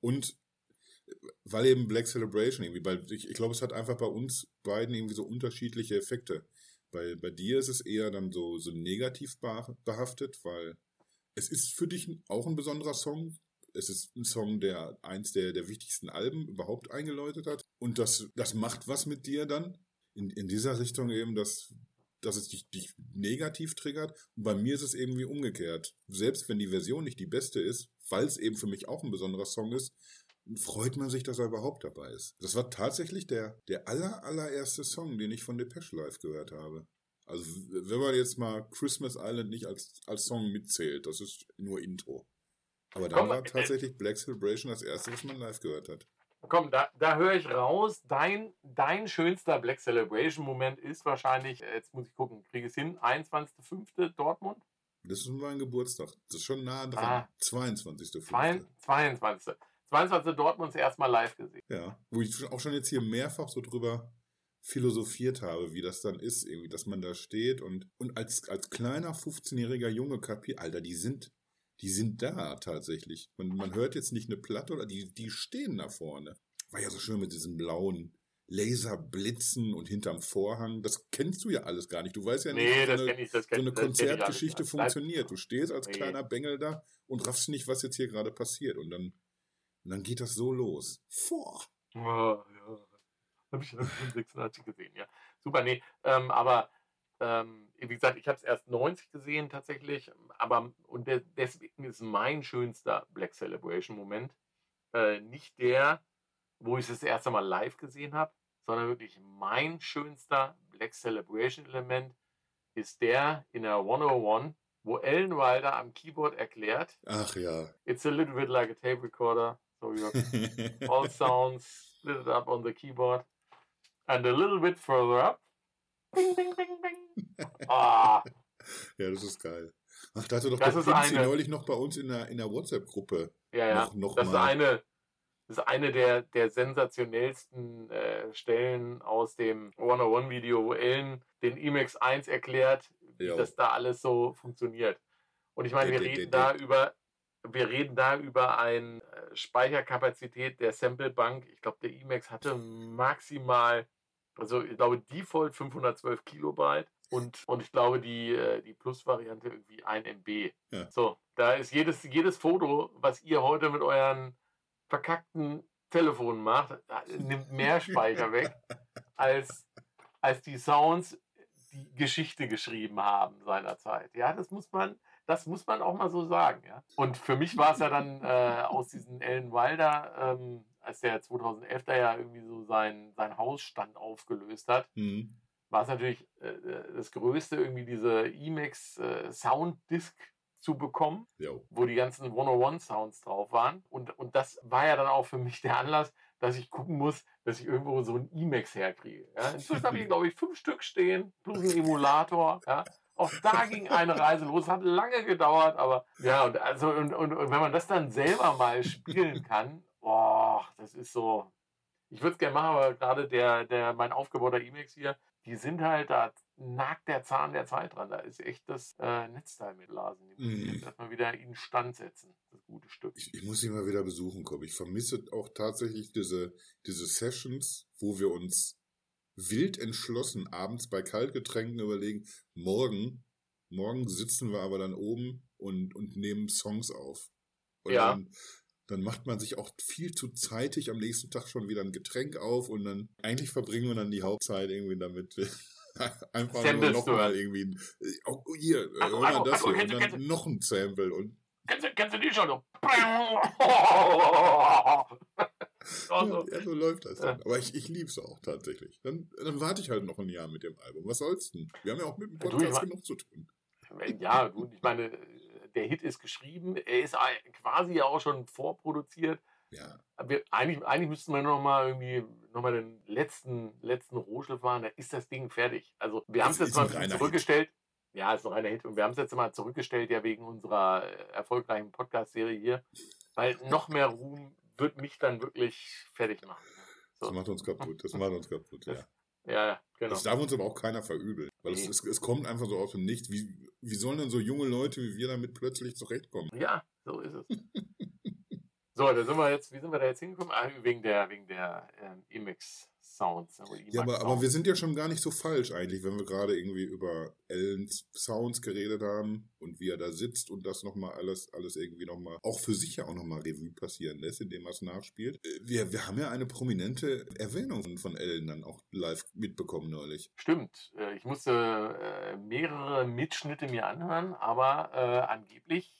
Und weil eben Black Celebration irgendwie, weil ich, ich glaube, es hat einfach bei uns beiden irgendwie so unterschiedliche Effekte. Bei, bei dir ist es eher dann so, so negativ behaftet, weil es ist für dich auch ein besonderer Song. Es ist ein Song, der eins der, der wichtigsten Alben überhaupt eingeläutet hat. Und das, das macht was mit dir dann. In, in dieser Richtung eben, dass, dass es dich, dich negativ triggert. Und bei mir ist es irgendwie umgekehrt. Selbst wenn die Version nicht die beste ist, weil es eben für mich auch ein besonderer Song ist, freut man sich, dass er überhaupt dabei ist. Das war tatsächlich der, der aller, allererste Song, den ich von Depeche Live gehört habe. Also, wenn man jetzt mal Christmas Island nicht als, als Song mitzählt, das ist nur Intro. Aber da war tatsächlich Black Celebration das erste, was man live gehört hat. Komm, da, da höre ich raus, dein, dein schönster Black Celebration-Moment ist wahrscheinlich, jetzt muss ich gucken, kriege ich es hin, 21.05. Dortmund? Das ist mein Geburtstag. Das ist schon nah dran. Ah, 22.05. 22. 22. Dortmunds erstmal live gesehen. Ja, wo ich auch schon jetzt hier mehrfach so drüber philosophiert habe, wie das dann ist, irgendwie, dass man da steht und, und als, als kleiner 15-jähriger Junge kapiert, Alter, die sind, die sind da tatsächlich. Man, man hört jetzt nicht eine Platte oder die, die stehen da vorne. War ja so schön mit diesen blauen Laserblitzen und hinterm Vorhang. Das kennst du ja alles gar nicht. Du weißt ja nicht, nee, wie so eine, ich, so eine Konzertgeschichte funktioniert. Du stehst als nee. kleiner Bengel da und raffst nicht, was jetzt hier gerade passiert. Und dann und dann geht das so los. Vor. Oh, ja. Habe ich 86 gesehen, ja. Super, nee. Ähm, aber ähm, wie gesagt, ich habe es erst 90 gesehen tatsächlich. Aber und de deswegen ist mein schönster Black Celebration Moment äh, nicht der, wo ich es das erste Mal live gesehen habe, sondern wirklich mein schönster Black Celebration Element ist der in der 101, wo Ellen Wilder am Keyboard erklärt. Ach ja. It's a little bit like a tape recorder. So you have all sounds split up on the keyboard. And a little bit further up. Bing, bing, bing, bing. Ah. Ja, das ist geil. Ach, da hatte doch das der Prinzi neulich noch bei uns in der, in der WhatsApp-Gruppe. Ja, ja. Noch, noch das, mal. Ist eine, das ist eine der, der sensationellsten äh, Stellen aus dem 101-Video, wo Ellen den Emacs 1 erklärt, wie jo. das da alles so funktioniert. Und ich meine, wir der, reden der, da über wir reden da über eine äh, Speicherkapazität der Samplebank. Ich glaube, der Emacs hatte maximal, also ich glaube, Default 512 Kilobyte und, und ich glaube, die, äh, die Plus-Variante irgendwie 1 MB. Ja. So, da ist jedes, jedes Foto, was ihr heute mit euren verkackten Telefonen macht, äh, nimmt mehr Speicher weg, als, als die Sounds die Geschichte geschrieben haben seinerzeit. Ja, das muss man, das muss man auch mal so sagen. Ja? Und für mich war es ja dann äh, aus diesen Ellen Wilder, ähm, als der 2011 da ja irgendwie so sein, sein Hausstand aufgelöst hat, mhm. war es natürlich äh, äh das Größte, irgendwie diese Emacs äh, Sounddisk zu bekommen, jo. wo die ganzen 101 Sounds drauf waren. Und, und das war ja dann auch für mich der Anlass, dass ich gucken muss, dass ich irgendwo so ein Emacs herkriege. Ja? Inzwischen habe ich, glaube ich, fünf Stück stehen, plus ein Emulator. Ja? Auch da ging eine Reise los, hat lange gedauert, aber ja, und, also, und, und, und wenn man das dann selber mal spielen kann, boah, das ist so. Ich würde es gerne machen, aber gerade der, der, mein aufgebauter Emacs hier, die sind halt, da nagt der Zahn der Zeit dran. Da ist echt das äh, Netzteil mit Lasen. Die muss ich jetzt erstmal wieder in Stand setzen, das gute Stück. Ich, ich muss sie mal wieder besuchen kommen. Ich vermisse auch tatsächlich diese, diese Sessions, wo wir uns wild entschlossen abends bei Kaltgetränken überlegen, morgen, morgen sitzen wir aber dann oben und, und nehmen Songs auf. Und ja. Dann, dann macht man sich auch viel zu zeitig am nächsten Tag schon wieder ein Getränk auf und dann eigentlich verbringen wir dann die Hauptzeit irgendwie damit. Einfach Samples nur nochmal irgendwie, oh, hier, ach, hör mal das hier, und dann kennst, noch ein Sample und. Kennst du, kennst du die schon? Also, ja, so läuft das dann. Aber ich, ich liebe es auch tatsächlich. Dann, dann warte ich halt noch ein Jahr mit dem Album. Was soll's denn? Wir haben ja auch mit dem Podcast genug zu tun. Ja, gut, ich meine, der Hit ist geschrieben. Er ist quasi ja auch schon vorproduziert. Ja. Wir, eigentlich, eigentlich müssten wir noch mal irgendwie noch mal den letzten, letzten Rohschliff machen, dann ist das Ding fertig. Also wir haben es jetzt mal zurückgestellt. Ja, ist noch einer Hit. Und wir haben es jetzt mal zurückgestellt, ja, wegen unserer äh, erfolgreichen Podcast-Serie hier. Weil noch mehr Ruhm wird mich dann wirklich fertig machen. Das So. macht uns kaputt. Das macht uns kaputt, ja. Ja, ja, genau. Das darf uns aber auch keiner verübeln. Weil es, Nee. es, es kommt einfach so aus dem Nichts. Wie, wie sollen denn so junge Leute wie wir damit plötzlich zurechtkommen? Ja, so ist es. so, da sind wir jetzt, wie sind wir da jetzt hingekommen? Ah, wegen der, wegen der ähm, Emacs Sounds. oder Ja, aber, aber Sounds. wir sind ja schon gar nicht so falsch eigentlich, wenn wir gerade irgendwie über Ellens Sounds geredet haben und wie er da sitzt und das nochmal alles, alles irgendwie nochmal, auch für sich ja auch nochmal Revue passieren lässt, indem er es nachspielt. Äh, Wir, wir haben ja eine prominente Erwähnung von- Ellen dann auch live mitbekommen neulich. Stimmt. Äh, Ich musste äh, mehrere Mitschnitte mir anhören, aber äh, angeblich,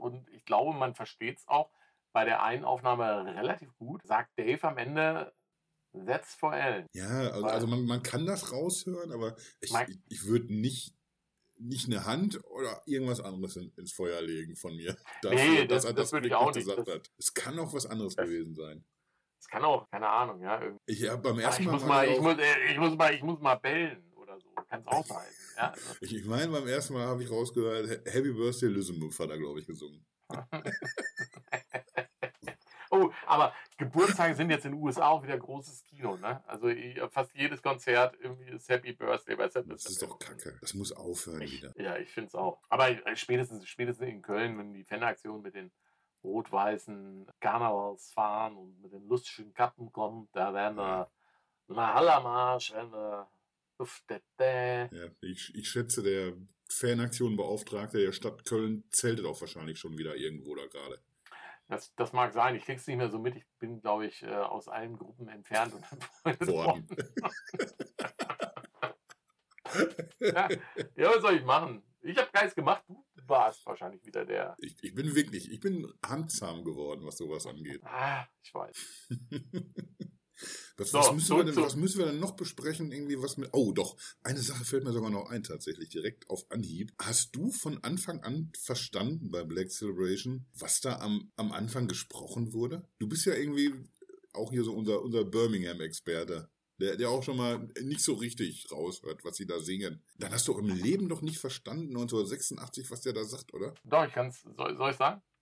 und ich glaube, man versteht es auch, bei der einen Aufnahme relativ gut, sagt Dave am Ende, that's for Ellen. Ja, also, also man, man kann das raushören, aber ich, ich, ich würde nicht, nicht eine Hand oder irgendwas anderes in, ins Feuer legen von mir. Nee, das- er das würde ich auch nicht. gesagt Das- hat. Es kann auch was anderes Das- gewesen sein. Das kann auch, keine Ahnung, ja. irgendwie. Ich habe beim Ah, ersten ich, Mal. muss war mal, ich ich, auch- muss, äh, ich, muss mal, ich muss mal bellen oder so. Kann es auch sein. Ja, also, Ich, ich meine, beim ersten Mal habe ich rausgehört, Ha- Happy Birthday Lizzie hat er, glaube ich, gesungen. aber Geburtstage sind jetzt in den USA auch wieder großes Kino, ne? Also fast jedes Konzert irgendwie ist Happy Birthday bei Sepp. Das ist doch kacke. Das muss aufhören Ich, wieder. ja, ich finde es auch. Aber äh, spätestens, spätestens in Köln, wenn die Fanaktion mit den rot-weißen Karnevalsfahren und mit den lustigen Kappen kommt, da werden wir na Hallermarsch, werden wir. Ja, ich, ich schätze, der Fanaktionenbeauftragte der Stadt Köln zeltet auch wahrscheinlich schon wieder irgendwo da gerade. Das, das mag sein. Ich krieg's nicht mehr so mit. Ich bin, glaube ich, äh, aus allen Gruppen entfernt und Worden. ja, ja, was soll ich machen? Ich habe keins gemacht. Du warst wahrscheinlich wieder der. Ich, ich bin wirklich, ich bin handzahm geworden, was sowas angeht. Ah, ich weiß. Was, So, was, müssen denn, was müssen wir denn noch besprechen? Irgendwie was mit. Oh, doch. Eine Sache fällt mir sogar noch ein, tatsächlich, direkt auf Anhieb. Hast du von Anfang an verstanden bei Black Celebration, was da am, am Anfang gesprochen wurde? Du bist ja irgendwie auch hier so unser, unser Birmingham-Experte. Der, der auch schon mal nicht so richtig raushört, was sie da singen. Dann hast du auch im Leben noch nicht verstanden, 1986, was der da sagt, oder? Doch, ich kann's. Soll, soll ich sagen?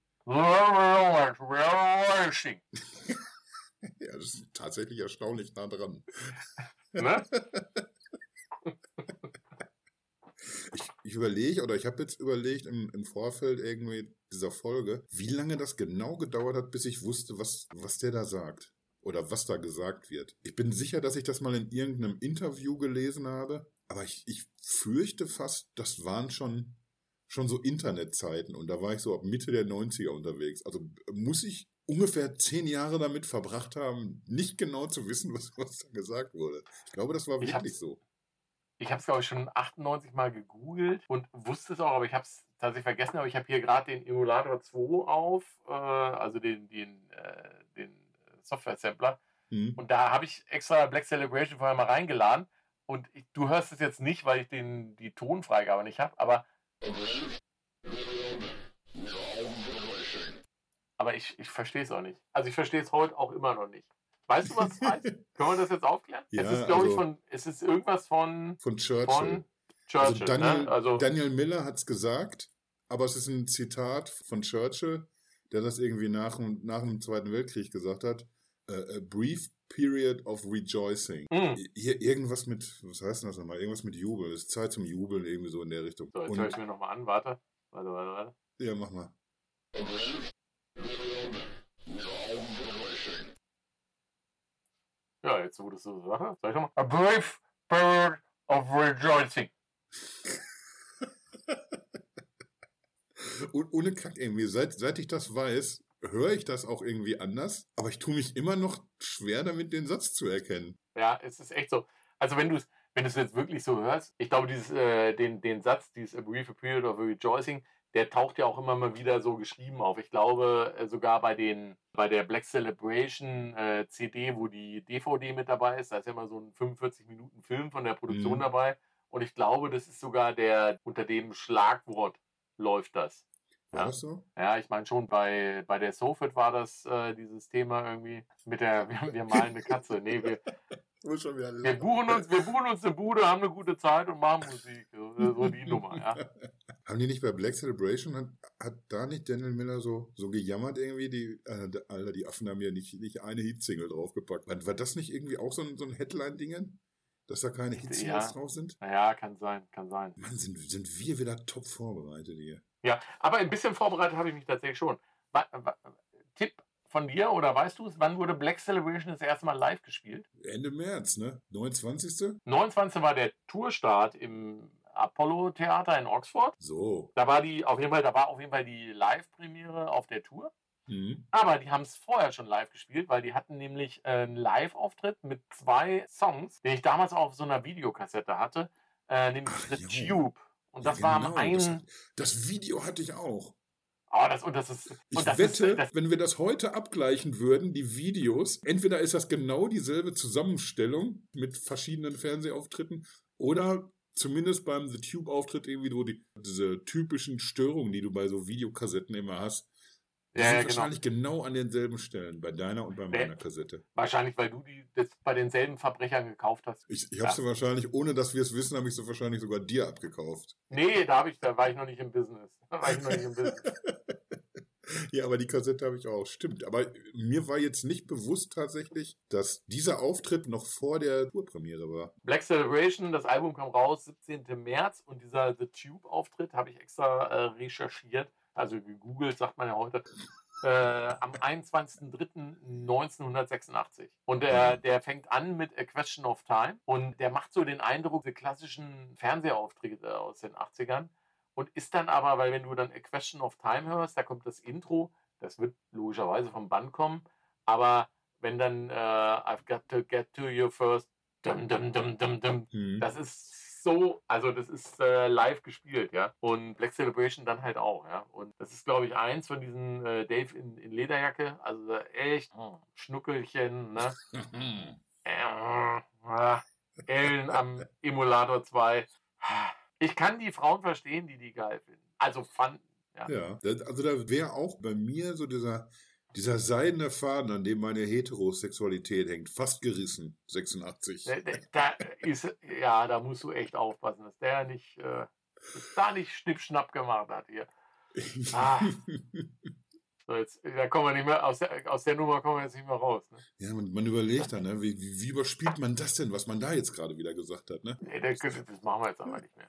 Ja, das ist tatsächlich erstaunlich nah dran. ne? Ich, ich überlege, oder ich habe jetzt überlegt im, im Vorfeld irgendwie dieser Folge, wie lange das genau gedauert hat, bis ich wusste, was, was der da sagt. Oder was da gesagt wird. Ich bin sicher, dass ich das mal in irgendeinem Interview gelesen habe, aber ich, ich fürchte fast, das waren schon, schon so Internetzeiten und da war ich so ab Mitte der 90er unterwegs. Also muss ich ungefähr zehn Jahre damit verbracht haben, nicht genau zu wissen, was, was da gesagt wurde. Ich glaube, das war Ich wirklich so. Ich habe es, glaube ich, schon 98 Mal gegoogelt und wusste es auch, aber ich habe es tatsächlich vergessen. Aber ich habe hier gerade den Emulator 2 auf, äh, also den, den, äh, den Software-Sampler. Hm. Und da habe ich extra Black Celebration vorher mal reingeladen. Und ich, du hörst es jetzt nicht, weil ich den, die Tonfreigabe nicht habe, aber, aber ich, ich verstehe es auch nicht. Also ich verstehe es heute auch immer noch nicht. Weißt du, was es heißt? Können wir das jetzt aufklären? Ja, es ist, glaube ich, also- von, es ist irgendwas von, Von Churchill. von Churchill. also Daniel, ne? also, Daniel Miller hat es gesagt, aber es ist ein Zitat von Churchill, der das irgendwie nach, dem- nach dem Zweiten Weltkrieg gesagt hat. Äh, a brief period of rejoicing. Hm. Hier irgendwas mit, was heißt denn das nochmal? Irgendwas mit Jubel. Es ist Zeit zum Jubeln, irgendwie so in der Richtung. So, jetzt höre ich mir nochmal an. Warte. Warte, warte, warte. ja, mach mal. Ja, jetzt wo das so sagst, sag ich nochmal. A brave bird of rejoicing. Und ohne Kack irgendwie, seit, seit ich das weiß, höre ich das auch irgendwie anders, aber ich tue mich immer noch schwer damit, den Satz zu erkennen. Ja, es ist echt so. Also wenn du es wenn du es jetzt wirklich so hörst, ich glaube, dieses, äh, den, den Satz, dieses A brief period of rejoicing, der taucht ja auch immer mal wieder so geschrieben auf. Ich glaube, äh, sogar bei den bei der Black Celebration äh, CD, wo die DVD mit dabei ist, da ist ja immer so ein 45 Minuten Film von der Produktion Mhm. dabei. Und ich glaube, das ist sogar der unter dem Schlagwort läuft das. War Ja. das so? Ja, ich meine schon, bei, bei der Sofit war das äh, dieses Thema irgendwie mit der, wir, wir malen eine Katze. Nee, wir, Muss schon wieder wir, buchen uns, wir buchen uns eine Bude, haben eine gute Zeit und machen Musik. So, die Nummer, ja. Haben die nicht bei Black Celebration, hat, hat da nicht Daniel Miller so, so gejammert irgendwie? Die, äh, Alter, die Affen haben ja nicht, nicht eine Hitsingle draufgepackt. War, war das nicht irgendwie auch so ein, so ein Headline-Dingen? Dass da keine Hitsingles Ja. drauf sind? Naja, kann sein, kann sein. Mann, sind, sind wir wieder top vorbereitet hier. Ja, aber ein bisschen vorbereitet habe ich mich tatsächlich schon. Von dir oder weißt du es, wann wurde Black Celebration das erste Mal live gespielt? Ende März, ne? 29. 29. war der Tourstart im Apollo Theater in Oxford. So. Da war die auf jeden Fall, da war auf jeden Fall die Live-Premiere auf der Tour. Mhm. Aber die haben es vorher schon live gespielt, weil die hatten nämlich äh, einen Live-Auftritt mit zwei Songs, den ich damals auf so einer Videokassette hatte, äh, nämlich Ach, The jo. Tube. Und Ja, das war genau, am einen. Das, das Video hatte ich auch. Oh, das, und das ist. Ich das wette, ist, das, wenn wir das heute abgleichen würden, die Videos, entweder ist das genau dieselbe Zusammenstellung mit verschiedenen Fernsehauftritten oder zumindest beim The Tube-Auftritt irgendwie so die, diese typischen Störungen, die du bei so Videokassetten immer hast. Die ja, sind ja, genau. wahrscheinlich genau. an denselben Stellen, bei deiner und bei meiner Kassette. Wahrscheinlich, weil du die das bei denselben Verbrechern gekauft hast. Ich, ich habe sie wahrscheinlich, ohne dass wir es wissen, habe ich sie wahrscheinlich sogar dir abgekauft. Nee, da, ich, da war ich noch nicht im Business. Da war ich noch nicht im Business. Ja, aber die Kassette habe ich auch. Stimmt. Aber mir war jetzt nicht bewusst tatsächlich, dass dieser Auftritt noch vor der Tourpremiere war. Black Celebration, das Album kam raus 17. März und dieser The Tube-Auftritt habe ich extra äh, recherchiert, also gegoogelt, sagt man ja heute, äh, am 21.03.1986. Und der, der fängt an mit A Question of Time und der macht so den Eindruck, die klassischen Fernsehauftritte aus den 80ern und ist dann aber, weil wenn du dann A Question of Time hörst, da kommt das Intro, das wird logischerweise vom Band kommen, aber wenn dann äh, I've got to get to you first, dum, dum, dum, dum, dum, Hm. das ist so, also das ist äh, live gespielt, ja. Und Black Celebration dann halt auch, ja. Und das ist, glaube ich, eins von diesen äh, Dave in, in Lederjacke, also echt hm, Schnuckelchen, ne? Äh, ah, Ellen am Emulator 2. Ich kann die Frauen verstehen, die die geil finden. Also fanden. Ja. Ja, das- also da wäre auch bei mir so dieser, dieser seidene Faden, an dem meine Heterosexualität hängt, fast gerissen, 86. Da, da- da ist, ja, da musst du echt aufpassen, dass der nicht, äh, dass da nicht Schnippschnapp gemacht hat hier. Ah. Jetzt, da kommen wir nicht mehr, aus der, aus der Nummer kommen wir jetzt nicht mehr raus. Ne? Ja, man, man überlegt dann, ne? wie, wie, wie überspielt man das denn, was man da jetzt gerade wieder gesagt hat, ne? Nee, das, das machen wir jetzt aber nicht mehr.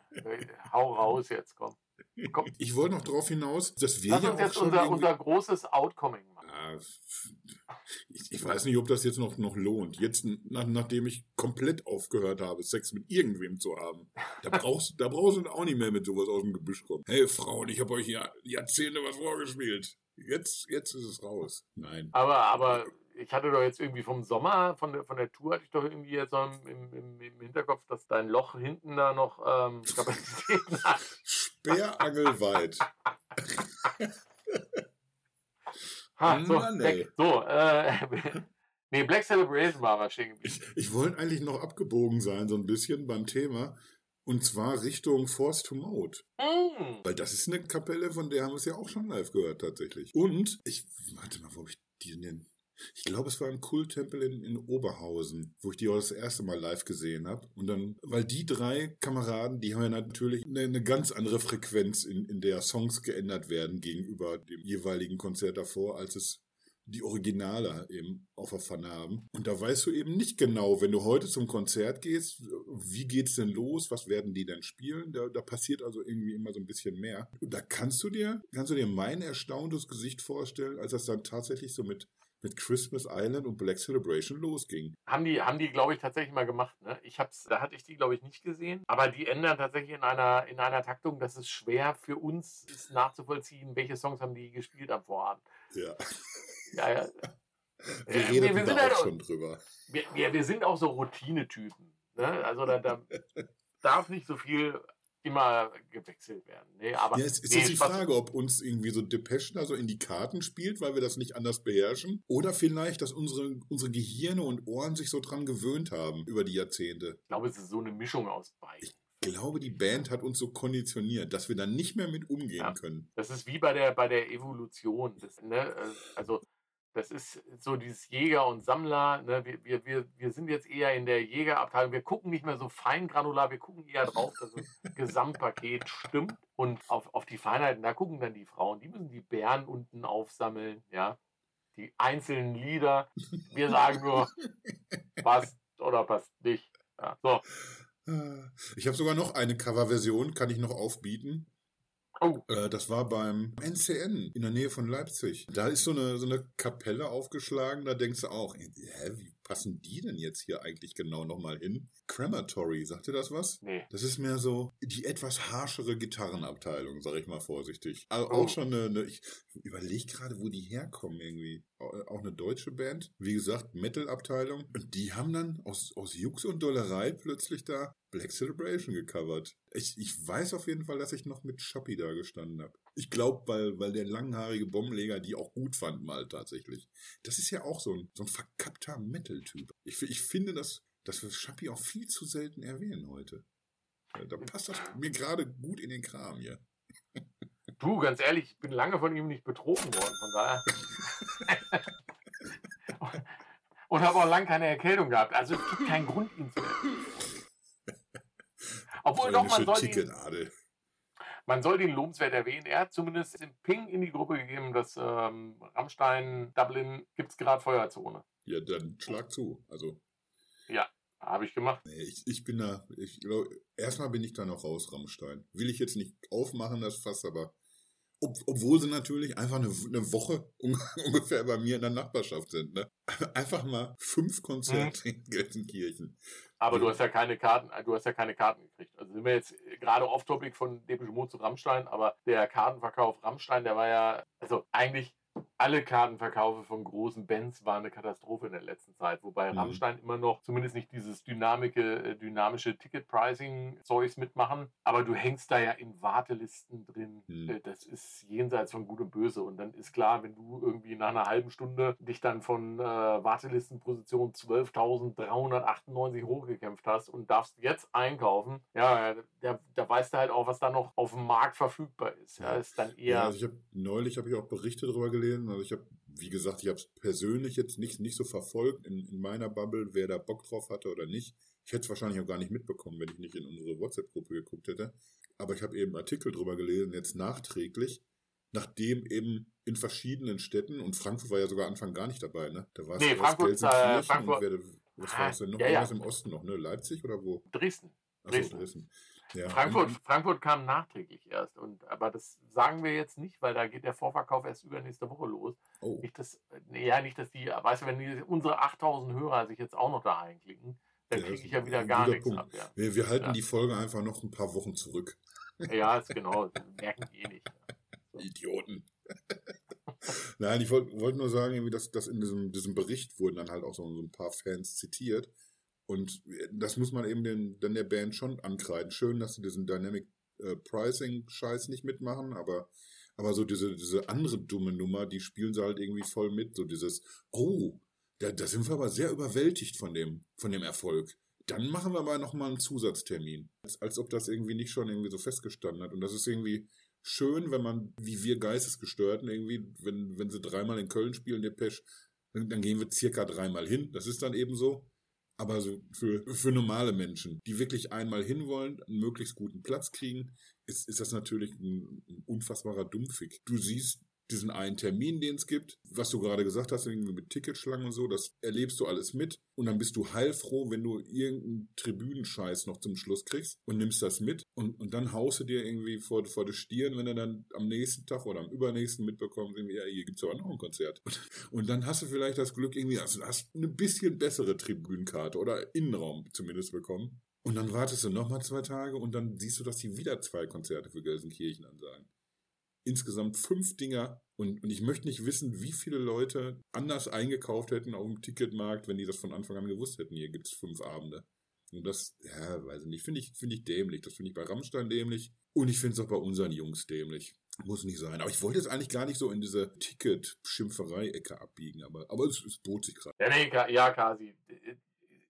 Hau raus jetzt, komm. komm. Ich wollte noch darauf hinaus, dass wir Lass ja uns jetzt unser, irgendwie- unser großes Outcoming machen. Ah, f- Ich, ich weiß nicht, ob das jetzt noch, noch lohnt. Jetzt, nach, nachdem ich komplett aufgehört habe, Sex mit irgendwem zu haben. Da brauchst, da brauchst du auch nicht mehr mit sowas aus dem Gebüsch kommen. Hey Frauen, ich habe euch ja Jahrzehnte was vorgespielt. Jetzt, jetzt ist es raus. Nein. Aber, aber ich hatte doch jetzt irgendwie vom Sommer, von der, von der Tour, hatte ich doch irgendwie jetzt so im, im, im Hinterkopf, dass dein Loch hinten da noch ähm, Kapazitäten hat. Sperrangelweit. Ha, so, Mann, ey. so äh, nee, Black Celebration war geblieben. Ich, ich wollte eigentlich noch abgebogen sein, so ein bisschen beim Thema. Und zwar Richtung Force to Mode. Mm. Weil das ist eine Kapelle, von der haben wir es ja auch schon live gehört, tatsächlich. Und ich, warte mal, wo hab ich die denn? Ich glaube, es war im Kulttempel in, in Oberhausen, wo ich die auch das erste Mal live gesehen habe. Und dann, weil die drei Kameraden, die haben ja natürlich eine, eine ganz andere Frequenz, in, in der Songs geändert werden gegenüber dem jeweiligen Konzert davor, als es die Originale eben auf der Pfanne haben. Und da weißt du eben nicht genau, wenn du heute zum Konzert gehst, wie geht's denn los, was werden die denn spielen? Da, da passiert also irgendwie immer so ein bisschen mehr. Und da kannst du dir, kannst du dir mein erstauntes Gesicht vorstellen, als das dann tatsächlich so mit, mit Christmas Island und Black Celebration losging. Haben die, haben die glaube ich, tatsächlich mal gemacht. Ne? Ich hab's, da hatte ich die, glaube ich, nicht gesehen. Aber die ändern tatsächlich in einer, in einer Taktung, dass es schwer für uns ist nachzuvollziehen, welche Songs haben die gespielt am Vorabend. Ja. Ja, ja. Wir Äh, reden wir, da sind auch halt schon drüber. wir, wir, wir sind auch so Routinetypen. Ne? Also da, da darf nicht so viel immer gewechselt werden. Nee, aber Ja, es ist nee, jetzt die Frage, ob uns irgendwie so Depeche da so in die Karten spielt, weil wir das nicht anders beherrschen. Oder vielleicht, dass unsere, unsere Gehirne und Ohren sich so dran gewöhnt haben über die Jahrzehnte. Ich glaube, es ist so eine Mischung aus beiden. glaube, die Band hat uns so konditioniert, dass wir dann nicht mehr mit umgehen ja. können. Das ist wie bei der, bei der Evolution. Das, ne, also das ist so dieses Jäger und Sammler. Ne? Wir, wir, wir, sind jetzt eher in der Jägerabteilung. Wir gucken nicht mehr so fein granular, wir gucken eher drauf, dass das Gesamtpaket stimmt. Und auf, auf die Feinheiten, da gucken dann die Frauen. Die müssen die Bären unten aufsammeln, ja. Die einzelnen Lieder. Wir sagen nur, passt oder passt nicht. Ja, so. Ich habe sogar noch eine Coverversion, kann ich noch aufbieten. Oh. Äh, das war beim NCN in der Nähe von Leipzig. Da ist so eine, so eine Kapelle aufgeschlagen, da denkst du auch, hä, wie passen die denn jetzt hier eigentlich genau nochmal hin? Crematory, sagt ihr das was? Nee. Das ist mehr so die etwas harschere Gitarrenabteilung, sag ich mal vorsichtig. Also oh. auch schon eine, eine ich überlege gerade, wo die herkommen irgendwie. Auch eine deutsche Band. Wie gesagt, Metal-Abteilung. Und die haben dann aus, aus Jux und Dollerei plötzlich da Black Celebration gecovert. Ich, ich weiß auf jeden Fall, dass ich noch mit Shopee da gestanden habe. Ich glaube, weil, weil der langhaarige Bombenleger die auch gut fand mal tatsächlich. Das ist ja auch so ein, so ein verkappter Metal-Typ. Ich, ich finde, dass, dass wir Shopee auch viel zu selten erwähnen heute. Da passt das mir gerade gut in den Kram hier. Du, ganz ehrlich, ich bin lange von ihm nicht betrogen worden, von daher. Und habe auch lange keine Erkältung gehabt. Also es gibt keinen Grund, ihn zu Obwohl doch, man soll, ihn, man soll den lobenswert erwähnen. Er hat zumindest den Ping in die Gruppe gegeben, dass ähm, Rammstein, Dublin, gibt es gerade Feuerzone. Ja, dann schlag zu. Also. Ja, habe ich gemacht. Nee, ich, ich bin da, ich glaube, erstmal bin ich da noch raus, Rammstein. Will ich jetzt nicht aufmachen, das Fass, aber ob, obwohl sie natürlich einfach eine, eine Woche ungefähr bei mir in der Nachbarschaft sind. Ne? Einfach mal fünf Konzerte mhm. in Gelsenkirchen. Aber ja. du hast ja keine Karten, du hast ja keine Karten gekriegt. Also sind wir jetzt gerade off-topic von Depeche Mode zu Rammstein, aber der Kartenverkauf Rammstein, der war ja, also eigentlich alle Kartenverkaufe von großen Bands waren eine Katastrophe in der letzten Zeit, wobei mhm. Rammstein immer noch zumindest nicht dieses dynamische, äh, dynamische Ticket-Pricing-Zeugs mitmachen, aber du hängst da ja in Wartelisten drin. Mhm. Das ist jenseits von Gut und Böse und dann ist klar, wenn du irgendwie nach einer halben Stunde dich dann von äh, Wartelistenposition 12.398 hochgekämpft hast und darfst jetzt einkaufen, ja, da, da weißt du halt auch, was da noch auf dem Markt verfügbar ist. Ja, ist dann eher. Ja, also ich hab, neulich habe ich auch Berichte darüber gelesen. Also ich habe, wie gesagt, ich habe es persönlich jetzt nicht, nicht so verfolgt in, in meiner Bubble, wer da Bock drauf hatte oder nicht. Ich hätte es wahrscheinlich auch gar nicht mitbekommen, wenn ich nicht in unsere WhatsApp-Gruppe geguckt hätte. Aber ich habe eben Artikel drüber gelesen, jetzt nachträglich, nachdem eben in verschiedenen Städten, und Frankfurt war ja sogar Anfang gar nicht dabei, ne? Da war es nee, Frankfurt, äh, Frankfurt. Wer, was war es denn noch? Ja, ja. im Osten noch, ne? Leipzig oder wo? Dresden. Achso, Dresden. Ja. Frankfurt, Frankfurt kam nachträglich erst. Und, aber das sagen wir jetzt nicht, weil da geht der Vorverkauf erst übernächste Woche los. Oh. Nicht, dass, ja, nicht, dass die, weißt du, wenn die, unsere 8000 Hörer sich jetzt auch noch da einklicken, dann ja, kriege ich ja wieder gar nichts Punkt. ab. Ja. Wir, wir halten ja. die Folge einfach noch ein paar Wochen zurück. Ja, ist genau. merken die eh nicht. Idioten. Nein, ich wollte wollt nur sagen, dass, dass in diesem, diesem Bericht wurden dann halt auch so, so ein paar Fans zitiert. Und das muss man eben den, dann der Band schon ankreiden. Schön, dass sie diesen Dynamic äh, Pricing Scheiß nicht mitmachen, aber, aber so diese, diese andere dumme Nummer, die spielen sie halt irgendwie voll mit. So dieses, oh, da, da sind wir aber sehr überwältigt von dem, von dem Erfolg. Dann machen wir aber nochmal einen Zusatztermin. Als, als ob das irgendwie nicht schon irgendwie so festgestanden hat. Und das ist irgendwie schön, wenn man, wie wir Geistesgestörten irgendwie, wenn, wenn sie dreimal in Köln spielen, der Pesch, dann, dann gehen wir circa dreimal hin. Das ist dann eben so. Aber so für, für normale Menschen, die wirklich einmal hinwollen, einen möglichst guten Platz kriegen, ist, ist das natürlich ein, ein unfassbarer Dummfick. Du siehst diesen einen Termin, den es gibt, was du gerade gesagt hast, mit Ticketschlangen und so, das erlebst du alles mit und dann bist du heilfroh, wenn du irgendeinen Tribünenscheiß noch zum Schluss kriegst und nimmst das mit und, und dann haust du dir irgendwie vor, vor die Stirn, wenn du dann am nächsten Tag oder am übernächsten mitbekommst, ja, hier gibt's aber noch ein Konzert. Und, und dann hast du vielleicht das Glück irgendwie, also hast eine bisschen bessere Tribünenkarte oder Innenraum zumindest bekommen. Und dann wartest du nochmal zwei Tage und dann siehst du, dass die wieder zwei Konzerte für Gelsenkirchen ansagen insgesamt fünf Dinger und, und ich möchte nicht wissen, wie viele Leute anders eingekauft hätten auf dem Ticketmarkt, wenn die das von Anfang an gewusst hätten, hier gibt es fünf Abende. Und das, ja, weiß ich nicht, finde ich, finde ich dämlich. Das finde ich bei Rammstein dämlich und ich finde es auch bei unseren Jungs dämlich. Muss nicht sein. Aber ich wollte jetzt eigentlich gar nicht so in diese Ticket-Schimpferei-Ecke abbiegen, aber, aber es, es bot sich gerade. Ja, nee, ja, quasi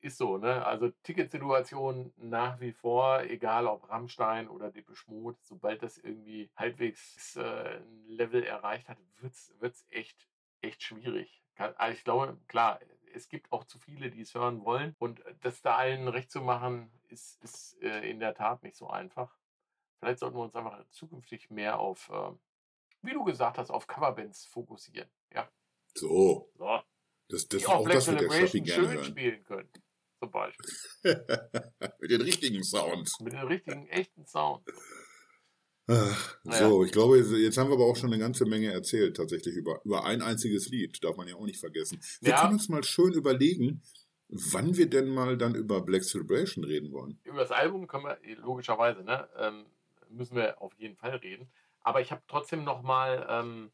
ist so, ne? Also Ticketsituation nach wie vor, egal ob Rammstein oder Depeche Mode, sobald das irgendwie halbwegs äh, ein Level erreicht hat, wird es echt, echt schwierig. Also ich glaube, klar, es gibt auch zu viele, die es hören wollen. Und das da allen recht zu machen, ist, ist äh, in der Tat nicht so einfach. Vielleicht sollten wir uns einfach zukünftig mehr auf, äh, wie du gesagt hast, auf Coverbands fokussieren. Ja. So. so. Das, das ist auch das, der Shoppi gerne schön hören. spielen können. Zum Beispiel. Mit den richtigen Sounds. Mit den richtigen, echten Sounds. Ach, so, ja. ich glaube, jetzt haben wir aber auch schon eine ganze Menge erzählt, tatsächlich über, über ein einziges Lied, darf man ja auch nicht vergessen. Wir ja. können uns mal schön überlegen, wann wir denn mal dann über Black Celebration reden wollen. Über das Album können wir logischerweise, ne, ähm, müssen wir auf jeden Fall reden. Aber ich habe trotzdem noch mal ähm,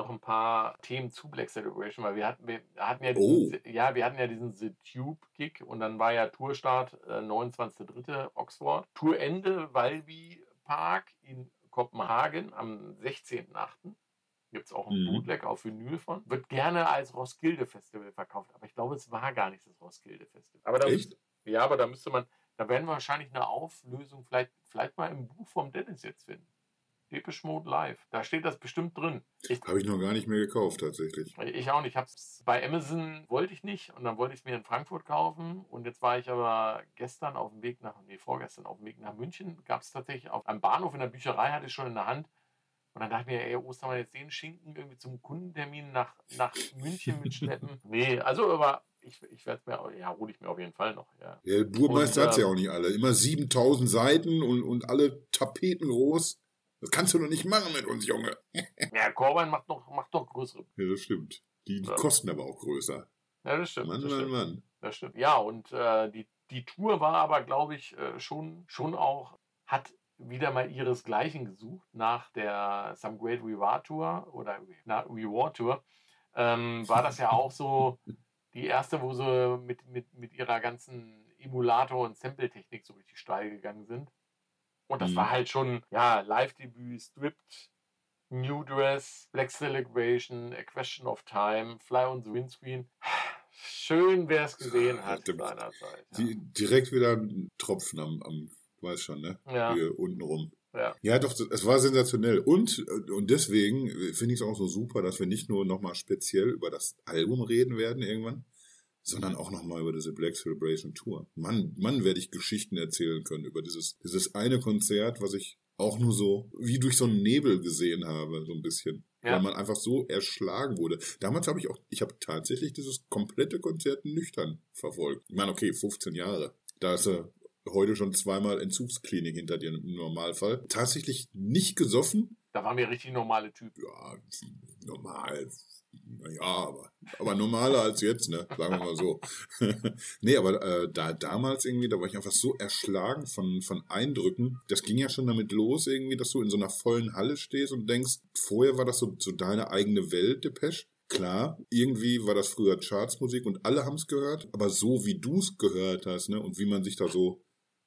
noch ein paar Themen zu Black Celebration, weil wir hatten, wir hatten ja diesen, oh. ja, wir hatten ja diesen The Tube Gig und dann war ja Tourstart äh, 29.3. Oxford. Tourende Valby Park in Kopenhagen am 16.8. Gibt es auch ein mhm. Bootleg auf Vinyl von. Wird gerne als Roskilde Festival verkauft, aber ich glaube, es war gar nicht das Roskilde Festival. Aber da Echt? Müsste, ja, aber da müsste man, da werden wir wahrscheinlich eine Auflösung vielleicht, vielleicht mal im Buch vom Dennis jetzt finden. Depeche Mode Live. Da steht das bestimmt drin. Habe ich noch gar nicht mehr gekauft, tatsächlich. Ich auch nicht. Ich hab's bei Amazon wollte ich nicht und dann wollte ich es mir in Frankfurt kaufen. Und jetzt war ich aber gestern auf dem Weg nach, nee, vorgestern auf dem Weg nach München. Gab es tatsächlich auf einem Bahnhof in der Bücherei, hatte ich schon in der Hand. Und dann dachte ich mir, ey, Ostermann, jetzt den Schinken irgendwie zum Kundentermin nach, nach München mitschleppen. nee, also aber ich, ich werde es mir, ja, hole ich mir auf jeden Fall noch. Ja. Der Burmeister hat es ja auch nicht alle. Immer 7000 Seiten und, und alle Tapeten groß. Das kannst du doch nicht machen mit uns, Junge. ja, Korban macht noch, macht noch größere. Ja, das stimmt. Die, die ja. kosten aber auch größer. Ja, das stimmt. Mann, das Mann, stimmt. Mann. Das stimmt. Ja, und äh, die, die Tour war aber, glaube ich, äh, schon, schon auch, hat wieder mal ihresgleichen gesucht nach der Some Great Reward Tour oder na, Reward Tour. Ähm, war das ja auch so die erste, wo sie mit, mit, mit ihrer ganzen Emulator- und Sample-Technik so richtig steil gegangen sind. Und das mhm. war halt schon, ja, Live-Debüt, Stripped, New Dress, Black Celebration, A Question of Time, Fly on the Windscreen. Schön, wer es gesehen hat ja, seinerzeit. Ja. Die, direkt wieder ein Tropfen am, am weiß schon, ne? Ja. Hier unten rum. Ja. ja, doch, es war sensationell. Und, und deswegen finde ich es auch so super, dass wir nicht nur nochmal speziell über das Album reden werden irgendwann, sondern auch nochmal über diese Black Celebration Tour. Mann, Mann, werde ich Geschichten erzählen können über dieses, dieses eine Konzert, was ich auch nur so wie durch so einen Nebel gesehen habe, so ein bisschen. Ja. Weil man einfach so erschlagen wurde. Damals habe ich auch, ich habe tatsächlich dieses komplette Konzert nüchtern verfolgt. Ich meine, okay, 15 Jahre. Da ist er heute schon zweimal Entzugsklinik hinter dir im Normalfall. Tatsächlich nicht gesoffen. Da waren wir richtig normale Typen. Ja, normal naja, aber, aber normaler als jetzt, ne? Sagen wir mal so. nee, aber äh, da damals irgendwie, da war ich einfach so erschlagen von, von Eindrücken. Das ging ja schon damit los, irgendwie, dass du in so einer vollen Halle stehst und denkst, vorher war das so, so deine eigene Welt, Depeche. Klar, irgendwie war das früher Chartsmusik und alle haben es gehört, aber so wie du es gehört hast, ne, und wie man sich da so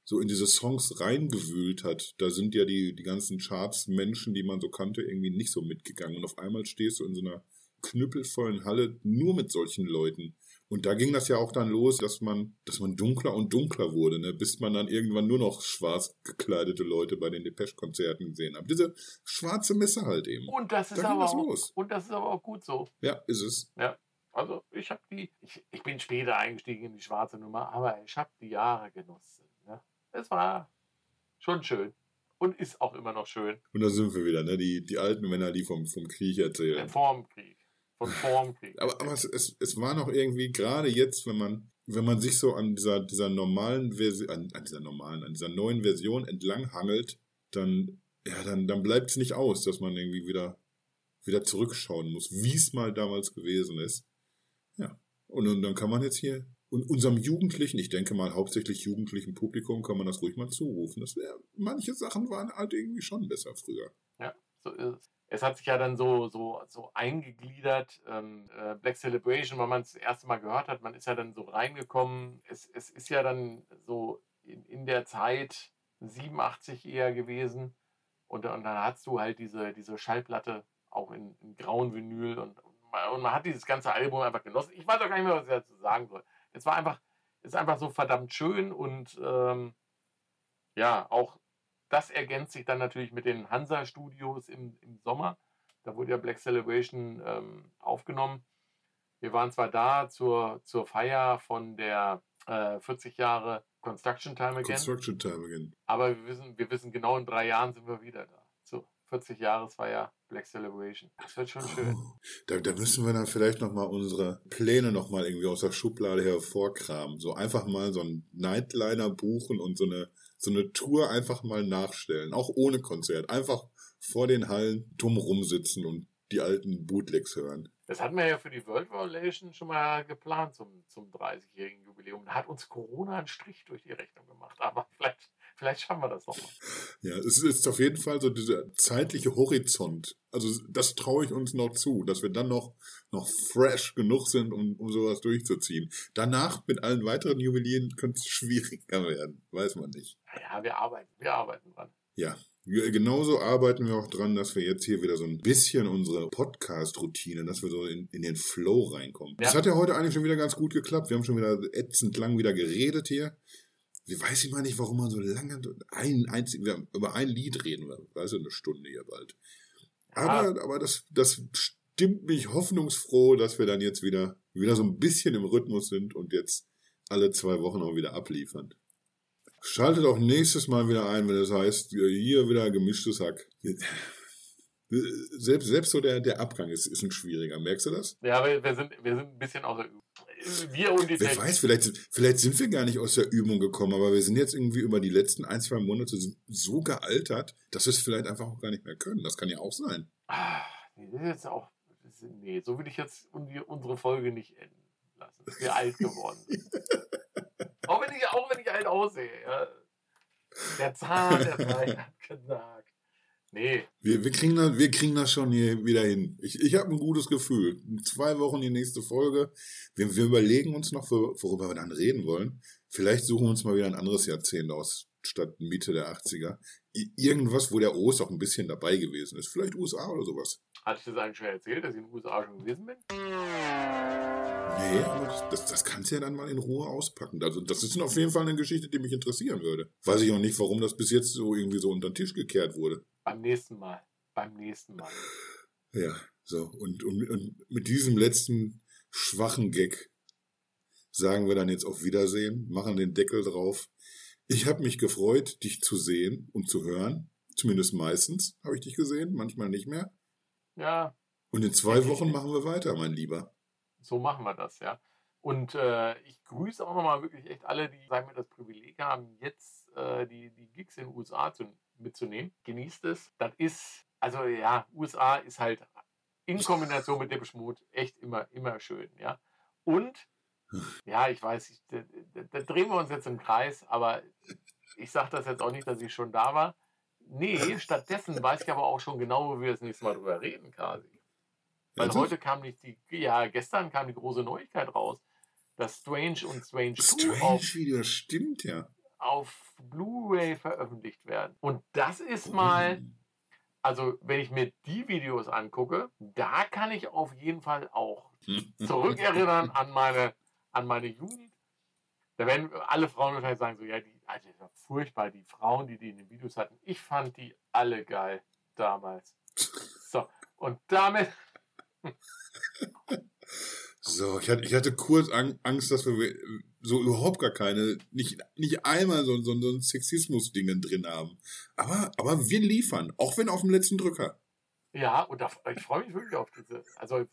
so in diese Songs reingewühlt hat, da sind ja die, die ganzen Charts-Menschen, die man so kannte, irgendwie nicht so mitgegangen. Und auf einmal stehst du in so einer knüppelvollen Halle nur mit solchen Leuten. Und da ging das ja auch dann los, dass man, dass man dunkler und dunkler wurde, ne? bis man dann irgendwann nur noch schwarz gekleidete Leute bei den Depeche-Konzerten gesehen hat. Diese schwarze Messe halt eben. Und das ist da aber auch, los. und das ist aber auch gut so. Ja, ist es. Ja. Also ich habe die, ich, ich bin später eingestiegen in die schwarze Nummer, aber ich habe die Jahre genossen. Es war schon schön und ist auch immer noch schön. Und da sind wir wieder, ne? Die, die alten Männer, die vom, vom Krieg erzählen. Vom Krieg von Formkrieg. aber aber es, es, es war noch irgendwie, gerade jetzt, wenn man, wenn man sich so an dieser, dieser normalen Version, an, an dieser normalen, an dieser neuen Version entlang hangelt, dann, ja, dann, dann bleibt es nicht aus, dass man irgendwie wieder, wieder zurückschauen muss, wie es mal damals gewesen ist. Ja. Und, und dann kann man jetzt hier und unserem Jugendlichen, ich denke mal hauptsächlich jugendlichen Publikum, kann man das ruhig mal zurufen. Das wär, manche Sachen waren halt irgendwie schon besser früher. Ja, so ist es es hat sich ja dann so, so, so eingegliedert. Ähm, äh, Black Celebration, weil man es das erste Mal gehört hat, man ist ja dann so reingekommen. Es, es ist ja dann so in, in der Zeit 87 eher gewesen. Und, und dann hast du halt diese, diese Schallplatte auch in, in grauen Vinyl und, und man hat dieses ganze Album einfach genossen. Ich weiß auch gar nicht mehr, was ich dazu sagen soll. Es war einfach, ist einfach so verdammt schön und ähm, ja, auch das ergänzt sich dann natürlich mit den Hansa-Studios im, im Sommer. Da wurde ja Black Celebration ähm, aufgenommen. Wir waren zwar da zur, zur Feier von der äh, 40 Jahre Construction Time Again. Construction Time Again. Aber wir wissen, wir wissen genau, in drei Jahren sind wir wieder da. Zur 40 Jahresfeier Black Celebration. Das wird schon schön. Oh, da, da müssen wir dann vielleicht nochmal unsere Pläne nochmal irgendwie aus der Schublade hervorkramen. So einfach mal so einen Nightliner buchen und so eine, so eine Tour einfach mal nachstellen. Auch ohne Konzert. Einfach vor den Hallen dumm rumsitzen und die alten Bootlegs hören. Das hatten wir ja für die World Relation schon mal geplant zum, zum 30-jährigen Jubiläum. Da hat uns Corona einen Strich durch die Rechnung gemacht. Aber vielleicht, vielleicht schaffen wir das nochmal. Ja, es ist auf jeden Fall so dieser zeitliche Horizont. Also das traue ich uns noch zu, dass wir dann noch, noch fresh genug sind, um, um sowas durchzuziehen. Danach mit allen weiteren Jubiläen könnte es schwieriger werden. Weiß man nicht. Ja, wir arbeiten, wir arbeiten dran. Ja, wir, genauso arbeiten wir auch dran, dass wir jetzt hier wieder so ein bisschen unsere Podcast-Routine, dass wir so in, in den Flow reinkommen. Ja. Das hat ja heute eigentlich schon wieder ganz gut geklappt. Wir haben schon wieder ätzend lang wieder geredet hier. Ich weiß ich mal nicht, warum man so lange ein einzig, wir über ein Lied reden, weiß ja eine Stunde hier bald. Aber, aber das, das stimmt mich hoffnungsfroh, dass wir dann jetzt wieder, wieder so ein bisschen im Rhythmus sind und jetzt alle zwei Wochen auch wieder abliefern. Schaltet auch nächstes Mal wieder ein, wenn es heißt, hier wieder gemischtes Hack. Selbst, selbst so der, der Abgang ist, ist ein schwieriger. Merkst du das? Ja, wir, wir, sind, wir sind ein bisschen Übung. Wir und die Wer weiß, vielleicht, vielleicht sind wir gar nicht aus der Übung gekommen, aber wir sind jetzt irgendwie über die letzten ein, zwei Monate so gealtert, dass wir es vielleicht einfach auch gar nicht mehr können. Das kann ja auch sein. Ah, nee, das ist jetzt auch, nee, so will ich jetzt unsere Folge nicht enden lassen. Dass wir alt geworden sind. Auch wenn ich, auch wenn ich alt aussehe. Ja. Der Zahn der Zeit hat genagt. Nee. Wir, wir, kriegen das, wir kriegen das schon hier wieder hin. Ich, ich habe ein gutes Gefühl. In zwei Wochen die nächste Folge. Wir, wir überlegen uns noch, worüber wir dann reden wollen. Vielleicht suchen wir uns mal wieder ein anderes Jahrzehnt aus, statt Mitte der 80er. Irgendwas, wo der Ost auch ein bisschen dabei gewesen ist. Vielleicht USA oder sowas. Hatte ich das eigentlich schon erzählt, dass ich in den USA schon gewesen bin? Nee, aber das, das, kannst du ja dann mal in Ruhe auspacken. Also das ist auf jeden Fall eine Geschichte, die mich interessieren würde. Weiß ich auch nicht, warum das bis jetzt so irgendwie so unter den Tisch gekehrt wurde. Beim nächsten Mal. Beim nächsten Mal. Ja, so. Und, und, und mit diesem letzten schwachen Gag sagen wir dann jetzt auf Wiedersehen, machen den Deckel drauf. Ich habe mich gefreut, dich zu sehen und zu hören. Zumindest meistens habe ich dich gesehen, manchmal nicht mehr. Ja. Und in zwei Wochen machen wir weiter, mein Lieber so machen wir das, ja. Und äh, ich grüße auch nochmal wirklich echt alle, die, sagen wir, das Privileg haben, jetzt äh, die, die Gigs in den USA zu, mitzunehmen. Genießt es. Das ist, also ja, USA ist halt in Kombination mit Depeche Mode echt immer, immer schön, ja. Und, ja, ich weiß, ich, da, da, drehen wir uns jetzt im Kreis, aber ich sage das jetzt auch nicht, dass ich schon da war. Nee, stattdessen weiß ich aber auch schon genau, wo wir das nächste Mal drüber reden, quasi. Weil ja, heute kam nicht die, ja, gestern kam die große Neuigkeit raus, dass Strange und Strange, Strange 2 auf, Video, stimmt ja. Auf Blu-ray veröffentlicht werden. Und das ist mal, also wenn ich mir die Videos angucke, da kann ich auf jeden Fall auch zurückerinnern an meine, an meine Jugend. Da werden alle Frauen wahrscheinlich sagen, so, ja, die, also das war furchtbar, die Frauen, die die in den Videos hatten. Ich fand die alle geil damals. So, und damit so, ich hatte, ich hatte kurz Angst, dass wir so überhaupt gar keine, nicht, nicht einmal so, so, ein Sexismus-Dingen drin haben. Aber, aber wir liefern, auch wenn auf dem letzten Drücker. Ja, und da, ich freue mich wirklich auf diese. Also,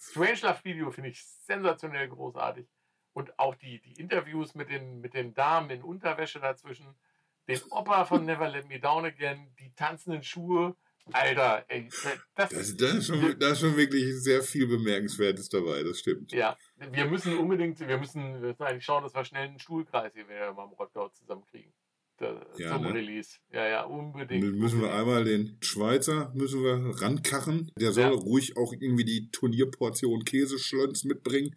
Strangelove-Video finde ich sensationell großartig. Und auch die, die Interviews mit den, mit den Damen in Unterwäsche dazwischen, den Opa von Never Let Me Down Again, die tanzenden Schuhe, Alter, ey, das, das, das, ist schon, das ist schon wirklich sehr viel Bemerkenswertes dabei, das stimmt. Ja, wir müssen unbedingt, wir müssen, wir müssen eigentlich schauen, dass wir schnell einen Stuhlkreis hier wieder mal im Rottgau zusammenkriegen. Ja, zum ne? Release. Ja, ja, unbedingt. Dann müssen wir einmal den Schweizer müssen wir rankachen. Der soll ja. ruhig auch irgendwie die Turnierportion Käseschlönz mitbringen.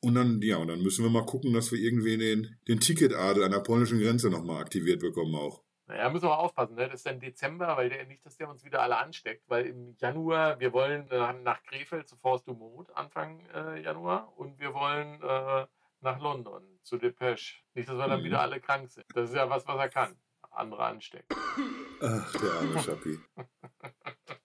Und dann, ja, und dann müssen wir mal gucken, dass wir irgendwie den, den Ticketadel an der polnischen Grenze nochmal aktiviert bekommen auch. Naja, müssen wir aufpassen, ne? Das ist dann Dezember, weil der nicht, dass der uns wieder alle ansteckt, weil im Januar, wir wollen äh, nach Krefeld zu Forst du Mond Anfang äh, Januar und wir wollen äh, nach London zu Depeche. Nicht, dass wir dann Mhm. wieder alle krank sind. Das ist ja was, was er kann. Andere anstecken. Ach, der arme Schappi.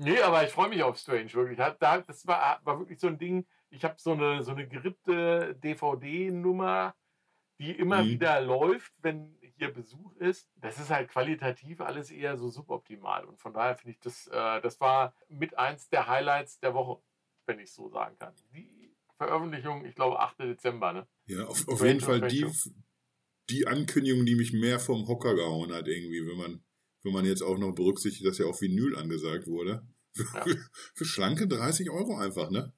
Nee, aber ich freue mich auf Strange, wirklich. Das war, war wirklich so ein Ding. Ich habe so eine, so eine gerippte DVD-Nummer, die immer Mhm. wieder läuft, wenn hier Besuch ist. Das ist halt qualitativ alles eher so suboptimal. Und von daher finde ich, das, äh, das war mit eins der Highlights der Woche, wenn ich so sagen kann. Die Veröffentlichung, ich glaube, 8. Dezember, ne? Ja, auf, auf jeden Fall die, die Ankündigung, die mich mehr vom Hocker gehauen hat, irgendwie, wenn man, wenn man jetzt auch noch berücksichtigt, dass ja auch Vinyl angesagt wurde. Ja. Für, für schlanke 30 Euro einfach, ne?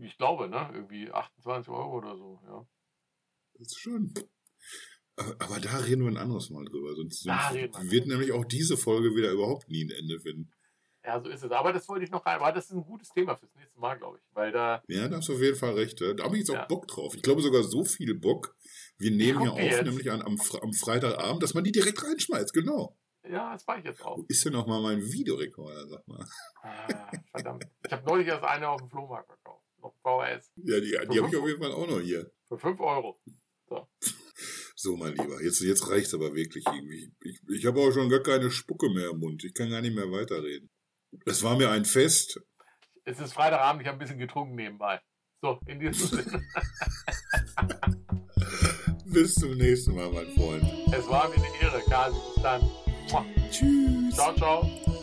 Ich glaube, ne? Irgendwie 28 Euro oder so, ja. Das ist schon. Aber, aber da reden wir ein anderes Mal drüber. Sonst, sonst wird nämlich auch diese Folge wieder überhaupt nie ein Ende finden. Ja, so ist es. Aber das wollte ich noch rein, weil das ist ein gutes Thema fürs nächste Mal, glaube ich. Weil da, Ja, da hast du auf jeden Fall recht. ja. Da habe ich jetzt auch Ja. Bock drauf. Ich glaube sogar so viel Bock. Wir nehmen hier guck auf, jetzt. nämlich an, am, am Freitagabend, dass man die direkt reinschmeißt. Genau. ja, das mache ich jetzt auch. Wo ist denn noch mal mein Videorekorder, sag mal? Ah, verdammt. Ich habe neulich erst eine auf dem Flohmarkt verkauft. Noch VHS. Ja, die, die habe ich auf jeden Fall auch noch hier. Für 5 Euro. So, mein Lieber, jetzt, jetzt reicht's aber wirklich irgendwie. Ich, ich habe auch schon gar keine Spucke mehr im Mund. Ich kann gar nicht mehr weiterreden. Es war mir ein Fest. Es ist Freitagabend, ich habe ein bisschen getrunken nebenbei. So, in diesem Sinne. Bis zum nächsten Mal, mein Freund. Es war mir eine Ehre, Kasi. Bis dann. Tschüss. Ciao, ciao.